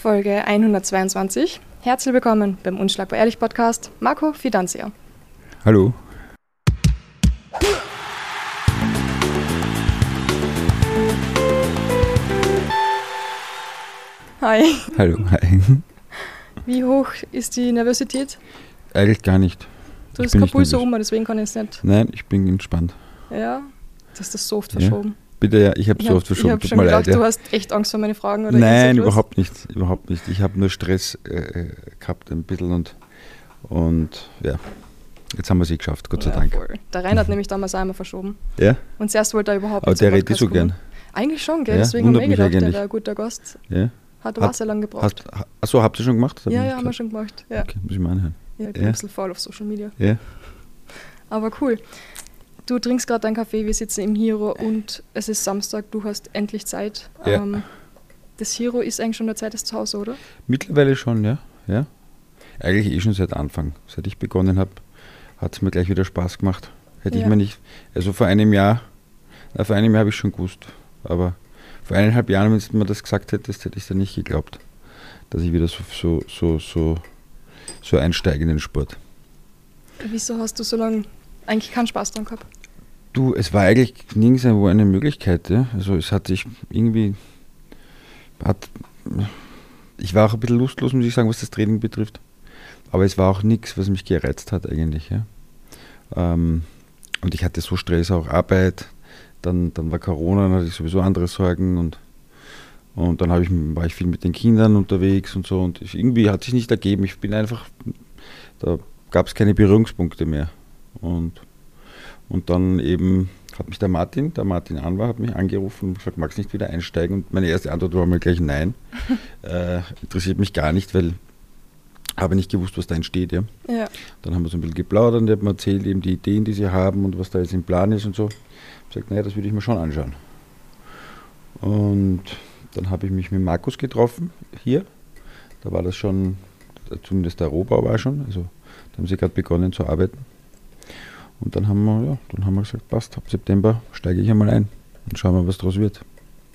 Folge 122. Herzlich willkommen beim Unschlagbar Ehrlich Podcast. Marco Fidanzia. Hallo. Hi. Hallo, hi. Wie hoch ist die Nervosität? Eigentlich gar nicht. Du hast bin kein nicht Puls um, deswegen kann ich es nicht. Nein, ich bin entspannt. Ja, du hast das so oft Ja. Bitte, ja, ich habe so oft verschoben. Ich habe schon gedacht, leid. du hast echt Angst vor meine Fragen oder Nein, überhaupt nicht. Überhaupt nicht. Ich habe nur Stress äh, äh, gehabt ein bisschen und, und ja, jetzt haben wir es eh geschafft, Gott sei Ja, Dank. voll. Der Reinhard hat nämlich damals einmal verschoben. Ja, Und zuerst wollte er überhaupt aber nicht zum der redet Podcast so gern. Eigentlich schon, gell? Ja, Deswegen haben wir mich gedacht, der wäre ein guter Gast. Ja. Hat aber sehr lange gebraucht. Hast, ha- achso, habt ihr schon gemacht? Hab ja, ja, haben wir schon gemacht. Ja. Okay, muss ich mal anhören. ja, ich bin Ja. ein bisschen faul auf Social Media. Ja. Aber cool. Du trinkst gerade deinen Kaffee, wir sitzen im Hero und es ist Samstag, du hast endlich Zeit. Ja. Ähm, das Hero ist eigentlich schon der Zeit des zu Hause, oder? Mittlerweile schon, ja. ja. Eigentlich eh schon seit Anfang. Seit ich begonnen habe, hat es mir gleich wieder Spaß gemacht. Hätte Ja. ich mir nicht, also vor einem Jahr, na, vor einem Jahr habe ich schon gewusst, aber vor eineinhalb Jahren, wenn du mir das gesagt hättest, hätte ich es dir nicht geglaubt, dass ich wieder so, so, so, so, so einsteige in den Sport. Wieso hast du so lange eigentlich keinen Spaß dran gehabt? Du, es war eigentlich nirgends eine Möglichkeit, ja. Also es hat sich irgendwie, hat, ich war auch ein bisschen lustlos, muss ich sagen, was das Training betrifft. Aber es war auch nichts, was mich gereizt hat eigentlich, ja. Ähm, und ich hatte so Stress, auch Arbeit, dann, dann war Corona, dann hatte ich sowieso andere Sorgen und, und dann ich, war ich viel mit den Kindern unterwegs und so und ich, irgendwie hat sich nicht ergeben. Ich bin einfach, da gab es keine Berührungspunkte mehr. Und und dann eben hat mich der Martin, der Martin Anwar, hat mich angerufen und gesagt, magst du nicht wieder einsteigen? Und meine erste Antwort war mal gleich nein. äh, interessiert mich gar nicht, weil habe nicht gewusst, was da entsteht. Ja. Ja. Dann haben wir so ein bisschen geplaudert und mir erzählt, eben die Ideen, die sie haben und was da jetzt im Plan ist und so. Ich habe gesagt, naja, das würde ich mir schon anschauen. Und dann habe ich mich mit Markus getroffen hier. Da war das schon, zumindest der Rohbau war schon, also da haben sie gerade begonnen zu arbeiten. Und dann haben wir, ja, dann haben wir gesagt, passt, ab September steige ich einmal ein und schauen wir, was daraus wird.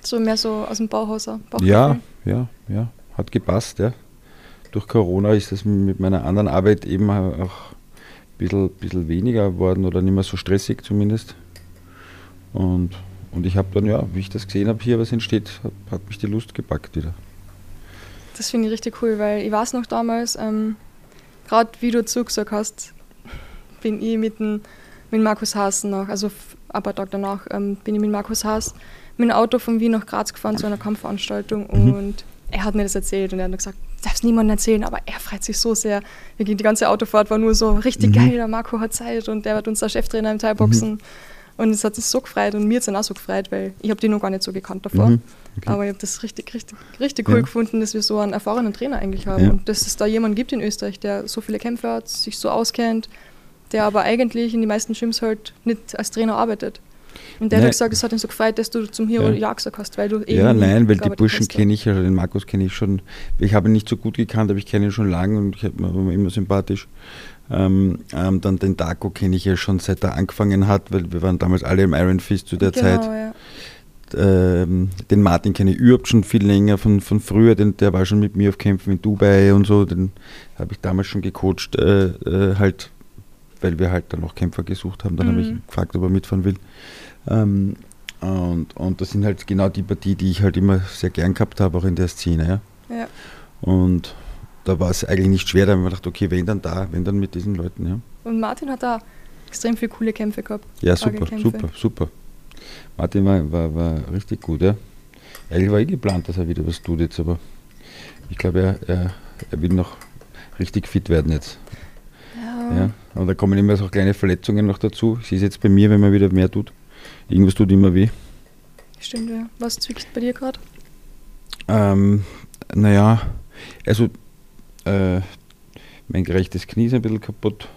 So mehr so aus dem Bauhaus. auch, Ja, Bauchgefühl. ja, ja, hat gepasst, ja. Durch Corona ist das mit meiner anderen Arbeit eben auch ein bisschen, bisschen weniger geworden oder nicht mehr so stressig zumindest. Und, und ich habe dann, ja, wie ich das gesehen habe hier, was entsteht, hat, hat mich die Lust gepackt wieder. Das finde ich richtig cool, weil ich weiß noch damals, ähm, gerade wie du zugesagt hast, bin ich mit, dem, mit Markus Haas nach, also ein paar Tage danach, ähm, bin ich mit Markus Haas mit dem Auto von Wien nach Graz gefahren zu einer Kampfveranstaltung Mhm. und er hat mir das erzählt und er hat gesagt, darf es niemandem erzählen, aber er freut sich so sehr. Die ganze Autofahrt war nur so richtig Mhm. geil, der Marco hat Zeit und der wird unser Cheftrainer im Thai-Boxen. Und es hat sich so gefreut und mir hat es dann auch so gefreut, weil ich habe die noch gar nicht so gekannt davor. Mhm, okay. Aber ich habe das richtig, richtig, richtig cool Ja. gefunden, dass wir so einen erfahrenen Trainer eigentlich haben Ja. und dass es da jemanden gibt in Österreich, der so viele Kämpfe hat, sich so auskennt, der aber eigentlich in die meisten Gyms halt nicht als Trainer arbeitet. Und der Nein. hat gesagt, es hat ihn so gefreut, dass du zum Hero Ja. ja, gesagt hast, weil du Ja, eben nein, weil die Burschen kenne ich, also den Markus kenne ich schon. Ich habe ihn nicht so gut gekannt, aber ich kenne ihn schon lange und ich habe ihn immer sympathisch. Ähm, ähm, dann den Darko kenne ich ja schon seit er angefangen hat, weil wir waren damals alle im Iron Fist zu der genau, Zeit. Ja. Ähm, den Martin kenne ich überhaupt schon viel länger von, von früher, den, der war schon mit mir auf Kämpfen in Dubai und so, den habe ich damals schon gecoacht, äh, äh, halt, weil wir halt dann noch Kämpfer gesucht haben, dann habe ich Mhm. gefragt, ob er mitfahren will. Ähm, und, und das sind halt genau die Partie, die ich halt immer sehr gern gehabt habe, auch in der Szene. Ja. Ja. Und da war es eigentlich nicht schwer, da habe ich mir gedacht, okay, wenn dann da, wenn dann mit diesen Leuten. Ja, Und Martin hat da extrem viele coole Kämpfe gehabt. ja super, super, super. Martin war, war, war richtig gut, ja. Eigentlich war eh geplant, dass er wieder was tut jetzt, aber ich glaube, er, er, er will noch richtig fit werden jetzt. Ja. Ja. Und da kommen immer so kleine Verletzungen noch dazu. Sehe es jetzt bei mir, wenn man wieder mehr tut. Irgendwas tut immer weh. Stimmt, ja. Was zwickt bei dir gerade? Ähm, naja, also äh, mein gerechtes Knie ist ein bisschen kaputt.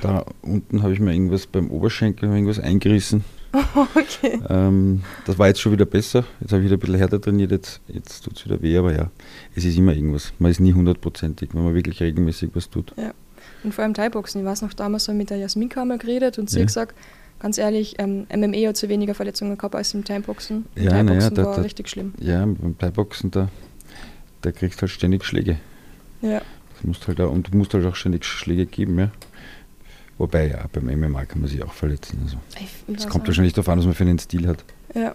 Da unten habe ich mir irgendwas beim Oberschenkel irgendwas eingerissen. okay. Ähm, das war jetzt schon wieder besser. Jetzt habe ich wieder ein bisschen härter trainiert. Jetzt, jetzt tut es wieder weh, aber ja, es ist immer irgendwas. Man ist nie hundertprozentig, wenn man wirklich regelmäßig was tut. Und vor allem Thai-Boxen. Ich weiß noch, damals habe ich mit der Jasmin Kammer geredet und sie Ja. hat gesagt, ganz ehrlich, ähm, MMA hat sie weniger Verletzungen gehabt als im Thai-Boxen. Ja, Thai-Boxen naja, da- war da- richtig schlimm. Ja, beim Thai-Boxen, da, da kriegst du halt ständig Schläge. Ja. Das musst halt auch, und du musst halt auch ständig Schläge geben, ja. Wobei, ja, beim MMA kann man sich auch verletzen. Also. Es kommt wahrscheinlich darauf an, was man für einen Stil hat. Ja.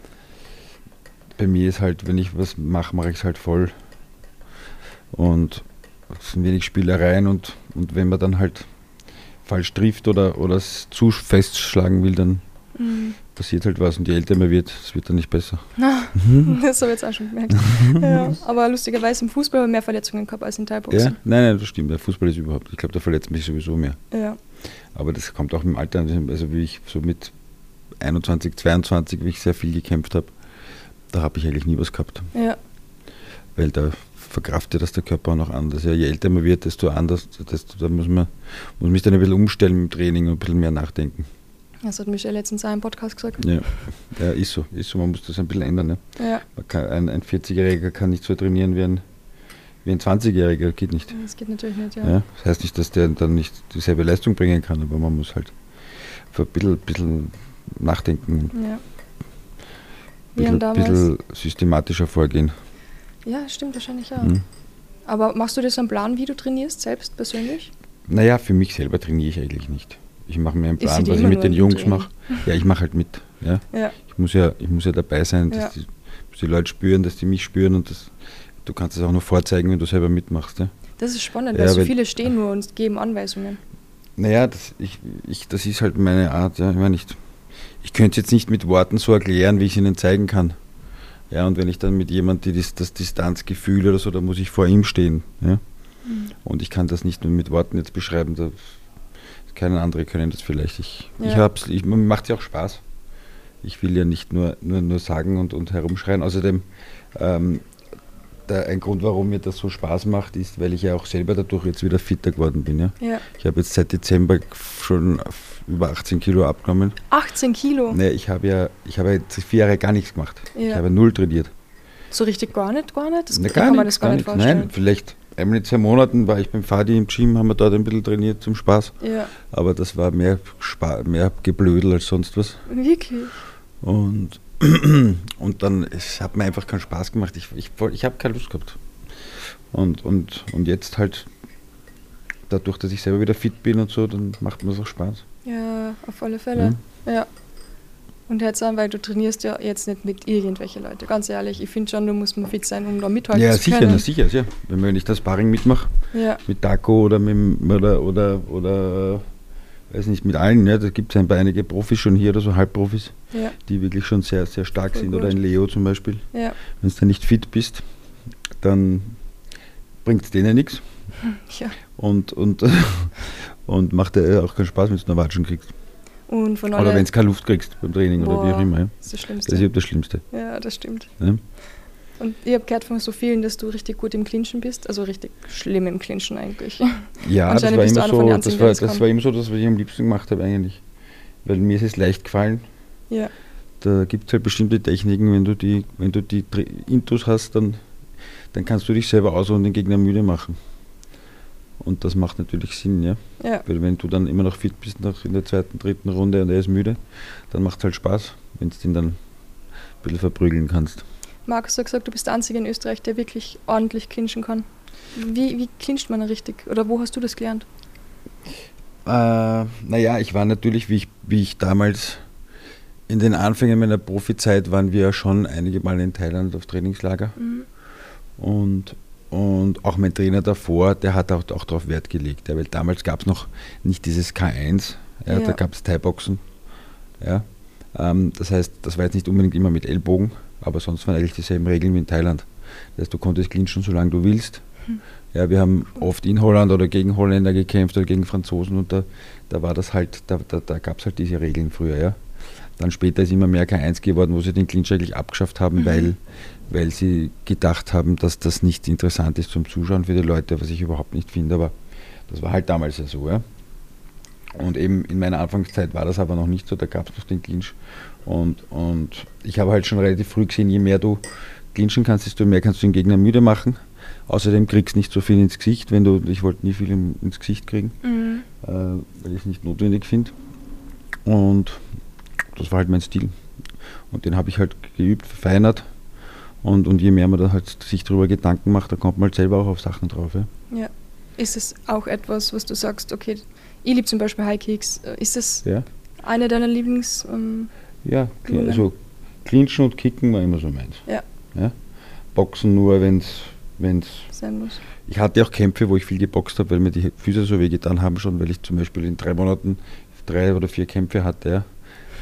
Bei mir ist halt, wenn ich was mache, mache ich es halt voll. Und wenig Spielereien und, und wenn man dann halt falsch trifft oder, oder es zu festschlagen will, dann mhm. passiert halt was. Und je älter man wird, es wird dann nicht besser. Na, das habe ich jetzt auch schon gemerkt. ja, aber lustigerweise im Fußball habe ich mehr Verletzungen gehabt als in Teilboxen. Ja? Nein, nein, das stimmt. Der Fußball ist überhaupt, ich glaube, da verletzt mich sowieso mehr. Ja. Aber das kommt auch im Alter, also wie ich so mit 21, 22, wie ich sehr viel gekämpft habe, da habe ich eigentlich nie was gehabt. Ja. Weil da verkraftet das der Körper auch noch anders. Ja, je älter man wird, desto anders, desto, da muss man muss mich dann ein bisschen umstellen im Training und ein bisschen mehr nachdenken. Das hat Michelle letztens auch im Podcast gesagt. Ja. ja, ist so, ist so, man muss das ein bisschen ändern. Ne? Ja. Kann, ein, ein 40-Jähriger kann nicht so trainieren wie ein, wie ein 20-Jähriger, geht nicht. Das geht natürlich nicht, ja. ja. Das heißt nicht, dass der dann nicht dieselbe Leistung bringen kann, aber man muss halt ein bisschen, bisschen nachdenken. Ja. Ein bisschen, bisschen systematischer vorgehen. Ja, stimmt wahrscheinlich ja. Mhm. Aber machst du dir so einen Plan, wie du trainierst, selbst persönlich? Naja, für mich selber trainiere ich eigentlich nicht. Ich mache mir einen Plan, was ich mit den Jungs mache. Ja, ich mache halt mit. Ja? ja. Ich, muss ja, ich muss ja dabei sein, dass, ja. die, dass, die, Leute spüren, dass die mich spüren und das, du kannst es auch noch vorzeigen, wenn du selber mitmachst. Ja? Das ist spannend, ja, weil so viele stehen nur und geben Anweisungen. Naja, das, ich, ich, das ist halt meine Art. Ja. Ich, meine, ich, ich könnte es jetzt nicht mit Worten so erklären, wie ich es ihnen zeigen kann. Ja, und wenn ich dann mit jemandem das, das Distanzgefühl oder so, da muss ich vor ihm stehen. Ja? Mhm. Und ich kann das nicht nur mit Worten jetzt beschreiben. Da, keine andere können das vielleicht. Ich, ja. ich hab's, ich, mir macht ja auch Spaß. Ich will ja nicht nur, nur, nur sagen und, und herumschreien. Außerdem, ähm, der, ein Grund, warum mir das so Spaß macht, ist, weil ich ja auch selber dadurch jetzt wieder fitter geworden bin. Ja? ja. Ich habe jetzt seit Dezember schon über 18 Kilo abgenommen. 18 Kilo? Nee, ich habe ja, ich habe jetzt vier Jahre gar nichts gemacht. Ja. Ich habe null trainiert. So richtig gar nicht, gar nicht? Das nee, gar kann man das gar, gar nicht vorstellen. Nein, vielleicht einmal in zwei Monaten war ich beim Fadi im Gym, haben wir dort ein bisschen trainiert zum Spaß. Ja. Aber das war mehr, Spa mehr Geblödel als sonst was. Wirklich? Und, und dann, es hat mir einfach keinen Spaß gemacht. Ich, ich, ich habe keine Lust gehabt. Und, und, und jetzt halt, dadurch, dass ich selber wieder fit bin und so, dann macht mir das auch Spaß. Ja, auf alle Fälle. Ja. ja. Und jetzt an, weil du trainierst ja jetzt nicht mit irgendwelchen Leuten. Ganz ehrlich, ich finde schon, du musst mal fit sein, um da mithalten ja, zu können. Ja, sicher, sicher. Wenn man nicht das Sparring mitmacht, ja. mit Daco oder mit oder oder, oder weiß nicht, mit allen, ja, da gibt es ein paar einige Profis schon hier oder so Halbprofis, ja. die wirklich schon sehr, sehr stark Voll sind. Gut. Oder ein Leo zum Beispiel. Ja. Wenn du nicht fit bist, dann bringt es denen nichts. Ja. Und, und, und macht dir auch keinen Spaß, wenn du eine Watschen kriegst. Oder wenn du keine Luft kriegst beim Training Boah, oder wie auch immer. Ja. Das ist das Schlimmste. Das ist das Schlimmste. Ja, das stimmt. Ja. Und ich habe gehört von so vielen, dass du richtig gut im Clinchen bist, also richtig schlimm im Clinchen eigentlich. Ja, das war, immer so, das, war, das war immer so, dass was ich am liebsten gemacht habe eigentlich. Weil mir ist es leicht gefallen. Ja. Da gibt es halt bestimmte Techniken, wenn du die, wenn du die Intus hast, dann, dann kannst du dich selber aus und den Gegner müde machen. Und das macht natürlich Sinn, ja? ja. Weil wenn du dann immer noch fit bist nach in der zweiten, dritten Runde und er ist müde, dann macht es halt Spaß, wenn du ihn dann ein bisschen verprügeln kannst. Markus hat gesagt, du bist der Einzige in Österreich, der wirklich ordentlich clinchen kann. Wie, wie clincht man richtig? Oder wo hast du das gelernt? Äh, naja, ich war natürlich, wie ich, wie ich damals in den Anfängen meiner Profizeit waren wir ja schon einige Mal in Thailand auf Trainingslager. Mhm. Und und auch mein Trainer davor, der hat auch, auch darauf Wert gelegt. Ja, weil damals gab es noch nicht dieses K1, ja, da gab es Thai-Boxen. Ja. Ähm, das heißt, das war jetzt nicht unbedingt immer mit Ellbogen, aber sonst waren eigentlich dieselben Regeln wie in Thailand. Das heißt, du konntest clinchen, solange du willst. Hm. Ja, wir haben oft in Holland oder gegen Holländer gekämpft oder gegen Franzosen und da, da war das halt, da, da, da gab es halt diese Regeln früher, ja. Dann später ist immer mehr K1 geworden, wo sie den Clinch eigentlich abgeschafft haben, mhm. weil weil sie gedacht haben, dass das nicht interessant ist zum Zuschauen für die Leute, was ich überhaupt nicht finde, aber das war halt damals ja so. Ja? Und eben in meiner Anfangszeit war das aber noch nicht so, da gab es noch den Clinch. Und, und ich habe halt schon relativ früh gesehen, je mehr du clinchen kannst, desto mehr kannst du den Gegner müde machen. Außerdem kriegst du nicht so viel ins Gesicht, wenn du, ich wollte nie viel ins Gesicht kriegen, mhm. äh, weil ich es nicht notwendig finde. Und das war halt mein Stil. Und den habe ich halt geübt, verfeinert Und, und je mehr man da halt sich darüber Gedanken macht, dann kommt man halt selber auch auf Sachen drauf. Ja. Ja. Ist es auch etwas, was du sagst, okay, ich liebe zum Beispiel High Kicks. Ist das Ja, eine deiner Lieblings... Ähm, ja Übungen. also Clinchen und Kicken war immer so meins. Ja. ja? Boxen nur, wenn es. Wenn's sein muss? ich hatte auch Kämpfe, wo ich viel geboxt habe, weil mir die Füße so wehgetan haben schon, weil ich zum Beispiel in drei Monaten drei oder vier Kämpfe hatte. Ja.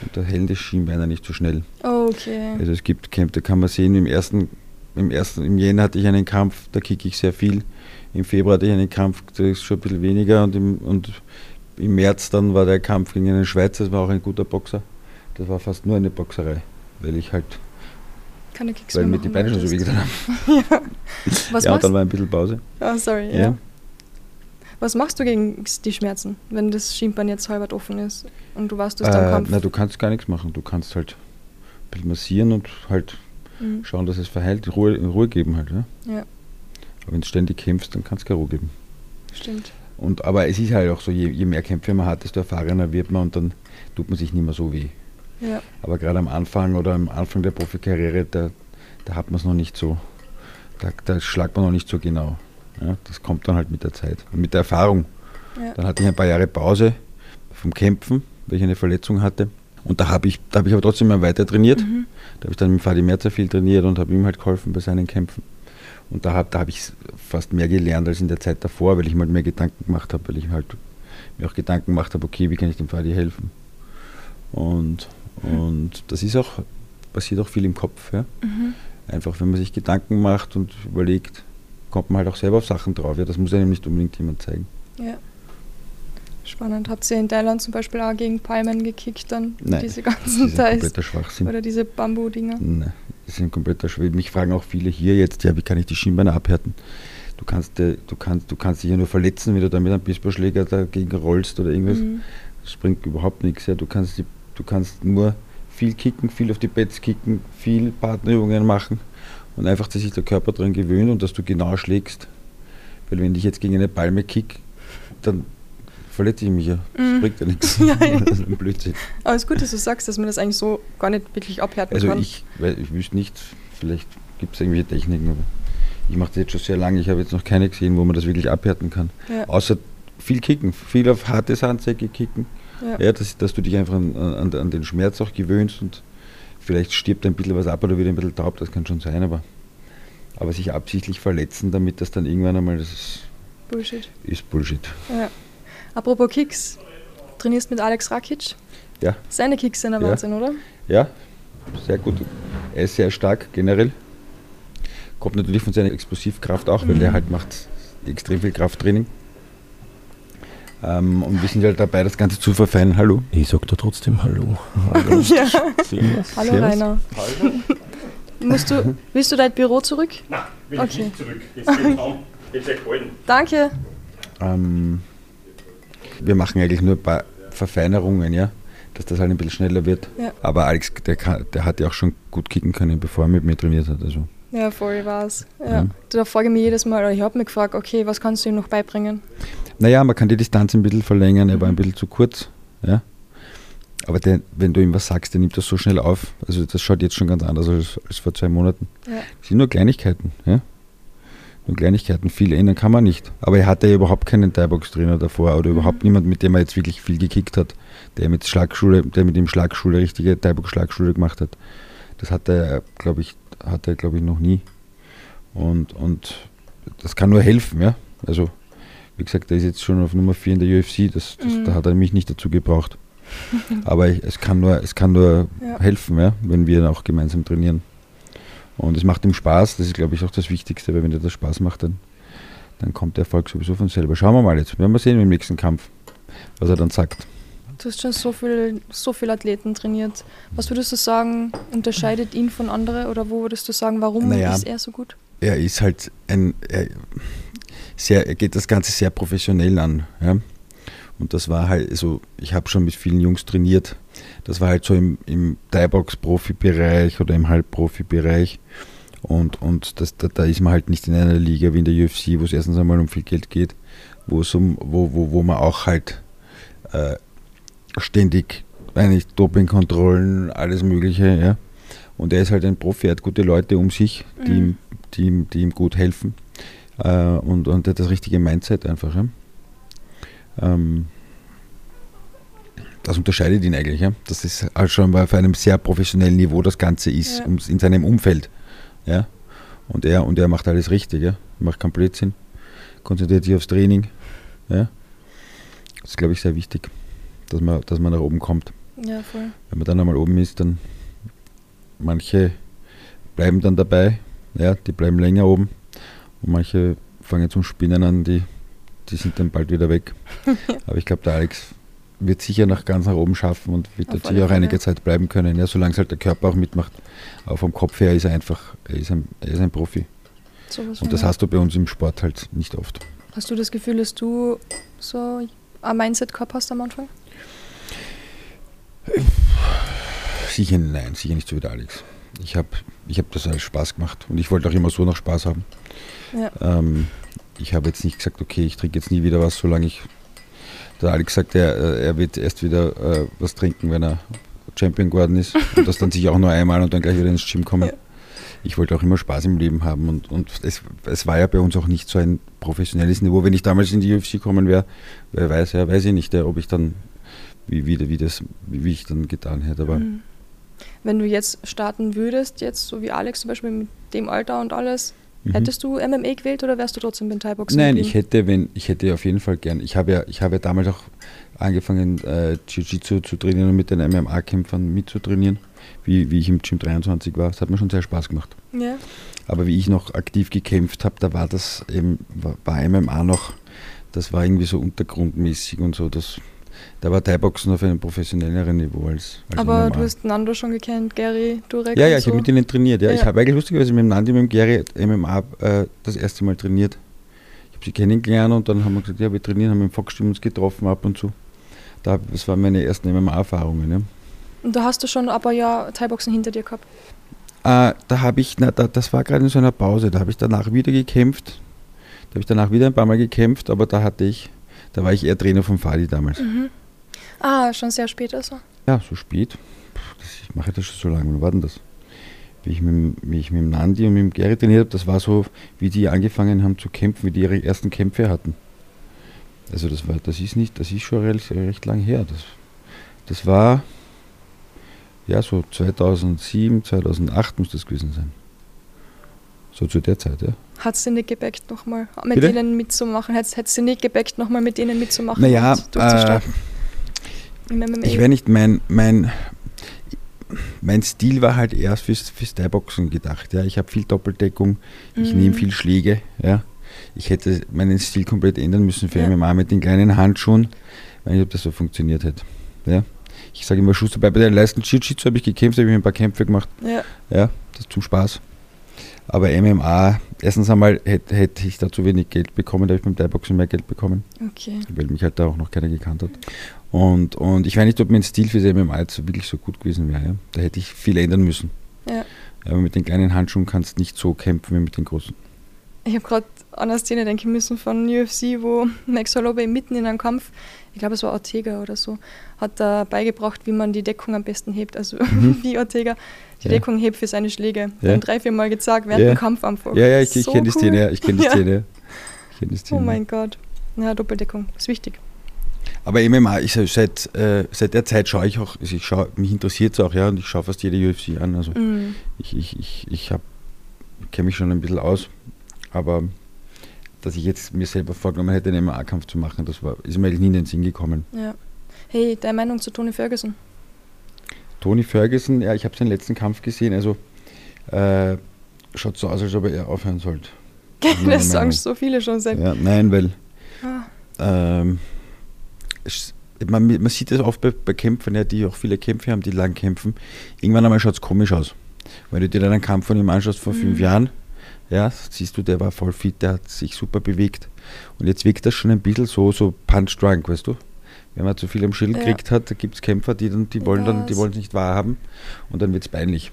Und da hellen die Schienbeine nicht so schnell. Okay. Also es gibt Kämpfe, da kann man sehen, im ersten, im ersten, im Jänner hatte ich einen Kampf, da kicke ich sehr viel. Im Februar hatte ich einen Kampf, da ist schon ein bisschen weniger und im, und im März dann war der Kampf gegen einen Schweizer, das war auch ein guter Boxer. Das war fast nur eine Boxerei, weil ich halt, Keine Kicks weil mir die Beine schon so wehgetan haben. Was ja, und dann war ein bisschen Pause. Oh, sorry, ja. Ja. Was machst du gegen die Schmerzen, wenn das Schienbein jetzt halb offen ist und du hast am Äh, Kampf? na, du kannst gar nichts machen. Du kannst halt ein bisschen massieren und halt Mhm. schauen, dass es verheilt, Ruhe, Ruhe geben halt. Ja? Ja, Aber wenn du ständig kämpfst, dann kannst du keine Ruhe geben. stimmt. Und, aber es ist halt auch so, je, je mehr Kämpfe man hat, desto erfahrener wird man und dann tut man sich nicht mehr so weh. Ja, Aber gerade am Anfang oder am Anfang der Profikarriere, da, da hat man es noch nicht so, da, da schlagt man noch nicht so genau. Ja, das kommt dann halt mit der Zeit und mit der Erfahrung. ja. Dann hatte ich ein paar Jahre Pause vom Kämpfen, weil ich eine Verletzung hatte. Und da habe ich, da habe ich aber trotzdem mal weiter trainiert. Mhm. Da habe ich dann mit Fadi Merzer viel trainiert und habe ihm halt geholfen bei seinen Kämpfen. Und da habe da hab ich fast mehr gelernt als in der Zeit davor, weil ich mir halt mehr Gedanken gemacht habe, weil ich halt mir auch Gedanken gemacht habe, okay, wie kann ich dem Fadi helfen? Und, und das ist auch, passiert auch viel im Kopf. Ja? Mhm. Einfach, wenn man sich Gedanken macht und überlegt, kommt man halt auch selber auf Sachen drauf. Ja? Das muss einem nicht unbedingt jemand zeigen. ja. Spannend. Habt ihr in Thailand zum Beispiel auch gegen Palmen gekickt dann? Nein, Diese Das ganzen ist ein Teils. kompletter Schwachsinn. Oder diese Bambu-Dinger? Nein, das ist ein kompletter Schwachsinn. Mich fragen auch viele hier jetzt, ja, wie kann ich die Schienbeine abhärten? Du kannst, äh, du kannst, du kannst dich ja nur verletzen, wenn du da mit einem Baseballschläger dagegen rollst oder irgendwas. Mhm. Das bringt überhaupt nichts. Ja. Du, kannst die, du kannst nur viel kicken, viel auf die Pads kicken, viel Partnerübungen machen und einfach, dass sich der Körper daran gewöhnt und dass du genau schlägst. Weil wenn ich jetzt gegen eine Palme kick, dann verletze ich mich ja. Das Mhm. bringt ja nichts. Das ist ein Blödsinn. Aber es ist gut, dass du sagst, dass man das eigentlich so gar nicht wirklich abhärten Also kann. ich, weil ich wüsste nicht, vielleicht gibt es irgendwelche Techniken, aber ich mache das jetzt schon sehr lange. Ich habe jetzt noch keine gesehen, wo man das wirklich abhärten kann. ja. Außer viel kicken, viel auf harte Sandsäcke kicken. Ja. Ja, dass, dass du dich einfach an, an, an den Schmerz auch gewöhnst und vielleicht stirbt ein bisschen was ab oder wird ein bisschen taub, das kann schon sein, aber, aber sich absichtlich verletzen, damit das dann irgendwann einmal, das ist, Bullshit. ist Bullshit. Ja. Apropos Kicks, trainierst mit Alex Rakic? Ja. Seine Kicks sind ein Ja. Wahnsinn, oder? Ja, sehr gut. Er ist sehr stark generell. Kommt natürlich von seiner Explosivkraft auch, weil Mhm. der halt macht extrem viel Krafttraining. Ähm, und wir sind halt dabei, das Ganze zu verfeinern. Hallo. Ich sag da trotzdem Hallo. Hallo. Ja. Hallo. Rainer. Musst du, willst du dein Büro zurück? Nein, will Okay. ich nicht zurück. Jetzt geht kaum. Jetzt erkalten. Danke. Ähm, wir machen eigentlich nur ein paar Verfeinerungen, ja, dass das halt ein bisschen schneller wird. Ja. Aber Alex, der, kann, der hat ja auch schon gut kicken können, bevor er mit mir trainiert hat. Also. Ja, voll war's. Ja. Mhm. Da frage ich mich jedes Mal, oder ich habe mich gefragt, okay, was kannst du ihm noch beibringen? Naja, man kann die Distanz ein bisschen verlängern, er war Mhm. ein bisschen zu kurz. Ja. Aber der, wenn du ihm was sagst, der nimmt das so schnell auf. Also das schaut jetzt schon ganz anders aus als vor zwei Monaten. Ja. Das sind nur Kleinigkeiten. Ja. Nur Kleinigkeiten, viel ändern kann man nicht. Aber er hatte ja überhaupt keinen Thai-Box-Trainer davor oder Mhm. überhaupt niemand, mit dem er jetzt wirklich viel gekickt hat, der mit Schlagschule, der mit ihm Schlagschule, richtige Thai-Box-Schlagschule gemacht hat. Das hat er, glaube ich, hat er, glaube ich, noch nie. Und, und das kann nur helfen, ja. Also, wie gesagt, der ist jetzt schon auf Nummer 4 in der UFC, das, das, Mhm. da hat er mich nicht dazu gebraucht. Aber ich, es kann nur, es kann nur Ja. helfen, ja, wenn wir auch gemeinsam trainieren. Und es macht ihm Spaß, das ist, glaube ich, auch das Wichtigste, weil wenn dir das Spaß macht, dann, dann kommt der Erfolg sowieso von selber. Schauen wir mal jetzt, werden wir sehen im nächsten Kampf, was er dann sagt. Du hast schon so viel, so viele Athleten trainiert. Was würdest du sagen, unterscheidet ihn von anderen oder wo würdest du sagen, warum Naja. ist er so gut? er ist halt ein, er, sehr, er geht das Ganze sehr professionell an. Ja? Und das war halt, also ich habe schon mit vielen Jungs trainiert. Das war halt so im, im Thai-Box-Profi-Bereich oder im Halbprofi-Bereich. Und, und das, da, da ist man halt nicht in einer Liga wie in der UFC, wo es erstens einmal um viel Geld geht, wo, um, wo, wo, wo man auch halt äh, ständig eigentlich Dopingkontrollen, alles Mögliche, ja. Und er ist halt ein Profi, er hat gute Leute um sich, die, Mhm. ihm, die, ihm, die ihm gut helfen. Äh, und, und er hat das richtige Mindset einfach. Ja? Ähm, das unterscheidet ihn eigentlich. Ja? Das ist halt schon mal auf einem sehr professionellen Niveau das Ganze ist, Ja. ums- in seinem Umfeld. Ja? Und, er, und er macht alles richtig. Ja? Macht keinen Blödsinn, konzentriert sich aufs Training. Ja? Das ist, glaube ich, sehr wichtig, dass man, dass man nach oben kommt. Ja, voll. Wenn man dann einmal oben ist, dann manche bleiben dann dabei, ja, die bleiben länger oben und manche fangen zum Spinnen an, die, die sind dann bald wieder weg. Aber ich glaube, der Alex wird sicher nach ganz nach oben schaffen und wird sicher auch einige. Zeit bleiben können, ja, solange es halt der Körper auch mitmacht. Aber vom Kopf her ist er einfach, er ist ein, er ist ein Profi. Von Und das hast du bei uns im Sport halt nicht oft. Hast du das Gefühl, dass du so ein Mindset gehabt hast am Anfang? Sicher nein, sicher nicht so wie der Alex. Ich habe ich hab das als Spaß gemacht und ich wollte auch immer so noch Spaß haben. Ja. Ähm, ich habe jetzt nicht gesagt, okay, ich trinke jetzt nie wieder was, solange ich. Der Alex sagt, er, äh, er wird erst wieder äh, was trinken, wenn er Champion geworden ist. Und das dann sicher auch nur einmal und dann gleich wieder ins Gym kommen. Ja. Ich wollte auch immer Spaß im Leben haben und, und es, es war ja bei uns auch nicht so ein professionelles Niveau. Wenn ich damals in die UFC gekommen wäre, wer weiß, ja, weiß ich nicht, ja, ob ich dann, wie, wie, wie, das, wie, ich dann getan hätte. Aber Mhm. Wenn du jetzt starten würdest, jetzt so wie Alex zum Beispiel mit dem Alter und alles, Mhm. hättest du MMA gewählt oder wärst du trotzdem beim Thai-Boxen Nein, ich hätte, wenn, ich hätte auf jeden Fall gern. Ich habe ja, ich habe ja damals auch angefangen, äh, Jiu-Jitsu zu trainieren und mit den MMA-Kämpfern mitzutrainieren, wie, wie ich im Gym 23 war. Das hat mir schon sehr Spaß gemacht. Ja. Aber wie ich noch aktiv gekämpft habe, da war das eben, war, war MMA noch, das war irgendwie so untergrundmäßig und so. Das, da war Thai-Boxen auf einem professionelleren Niveau als, als Aber MMA. du hast Nando schon gekannt, Gary, Durek Ja, ja, und ich so. habe mit ihnen trainiert. Ja. Ich Ja. habe eigentlich lustigerweise mit dem Nandi, mit dem Gary MMA äh, das erste Mal trainiert. Ich habe sie kennengelernt und dann haben wir gesagt, ja, wir trainieren, haben im Foxstim uns getroffen ab und zu. Da, das waren meine ersten MMA-Erfahrungen. Ja. Und da hast du schon aber ja Thai-Boxen hinter dir gehabt. Äh, da habe ich, na, da, das war gerade in so einer Pause, da habe ich danach wieder gekämpft. Da habe ich danach wieder ein paar Mal gekämpft, aber da hatte ich, da war ich eher Trainer von Fadi damals. Mhm. Ah, schon sehr spät also. Ja, so spät. Ich mache das schon so lange. Wann war denn das? Wie ich mit, dem- wie ich mit dem Nandi und mit dem Gary trainiert habe, das war so, wie die angefangen haben zu kämpfen, wie die ihre ersten Kämpfe hatten. Also das war, das ist nicht, das ist schon recht, recht lang her. Das, das war ja so 2007, 2008 muss das gewesen sein. So zu der Zeit, ja. Hat sie nicht gebackt nochmal mit Bitte? denen mitzumachen? Hat, sie nicht gebackt nochmal mit denen mitzumachen? Naja, und durchzustarten MMA? Ich weiß nicht, mein, mein, mein Stil war halt erst fürs, fürs Thai-Boxen gedacht. Ja. Ich habe viel Doppeldeckung, ich Mhm. nehme viel Schläge. Ja. Ich hätte meinen Stil komplett ändern müssen für Ja. MMA mit den kleinen Handschuhen. Ich weiß nicht, ob das so funktioniert hätte. Ja. Ich sage immer, Schuster, bei den leisten Jiu-Jitsu habe ich gekämpft, habe ich ein paar Kämpfe gemacht. Ja, Ja, das zum Spaß. Aber MMA, erstens einmal hätte, hätte ich da zu wenig Geld bekommen, da habe ich beim Thai-Boxen mehr Geld bekommen okay. weil mich halt da auch noch keiner gekannt hat. Und, und ich weiß nicht, ob mein Stil fürs MMA jetzt wirklich so gut gewesen wäre. Ja? Da hätte ich viel ändern müssen. Ja. Aber mit den kleinen Handschuhen kannst du nicht so kämpfen wie mit den großen. Ich habe gerade an eine Szene denken müssen von UFC, wo Max Holloway mitten in einem Kampf, ich glaube es war Ortega oder so, hat da beigebracht, wie man die Deckung am besten hebt. Also wie Ortega die Mhm. Ja. Deckung hebt für seine Schläge. Ja. Dann drei, vier Mal gezeigt während Ja. dem Kampf einfach. Ja, ja, ich, ich So kenne die Szene, cool. ja, ich kenne die Ja. Szene. ja. Ich kenne die Szene. Oh mein Gott. Ja, Doppeldeckung ist wichtig. Aber MMA, ich, seit, äh, seit der Zeit schaue ich auch, also ich schaue, mich interessiert es auch, ja, und ich schaue fast jede UFC an. Also Mhm. ich, ich, ich, ich habe kenne mich schon ein bisschen aus, aber dass ich jetzt mir selber vorgenommen hätte, einen MMA-Kampf zu machen, das war, ist mir eigentlich nie in den Sinn gekommen. Ja. Hey, deine Meinung zu Tony Ferguson? Tony Ferguson, ja, ich habe seinen letzten Kampf gesehen, also äh, schaut so aus, als ob er aufhören sollte. das sagen so viele schon seit. Ja, nein, weil Ah, ähm, man, man sieht das oft bei, bei Kämpfern, ja, die auch viele Kämpfe haben, die lang kämpfen. Irgendwann einmal schaut es komisch aus. Wenn du dir dann einen Kampf von ihm anschaust vor fünf Mhm. Jahren, ja, siehst du, der war voll fit, der hat sich super bewegt. Und jetzt wirkt das schon ein bisschen so, so punch-drunk, weißt du? Wenn man zu viel am Schild Ja. gekriegt hat, da gibt es Kämpfer, die, dann, die wollen dann, die wollen es nicht wahrhaben und dann wird es peinlich.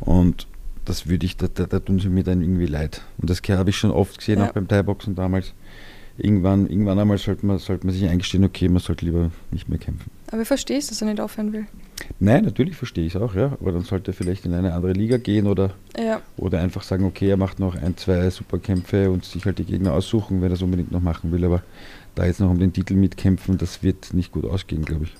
Und das würde ich, da, da, da tun sie mir dann irgendwie leid. Und das habe ich schon oft gesehen, Ja. auch beim Thai-Boxen damals. Irgendwann, irgendwann einmal sollte man, sollte man sich eingestehen, okay, man sollte lieber nicht mehr kämpfen. Aber ich verstehe es, dass er nicht aufhören will. Nein, natürlich verstehe ich es auch, ja. Aber dann sollte er vielleicht in eine andere Liga gehen oder, Ja, oder einfach sagen, okay, er macht noch ein, zwei Superkämpfe und sich halt die Gegner aussuchen, wenn er es unbedingt noch machen will. Aber da jetzt noch um den Titel mitkämpfen, das wird nicht gut ausgehen, glaube ich.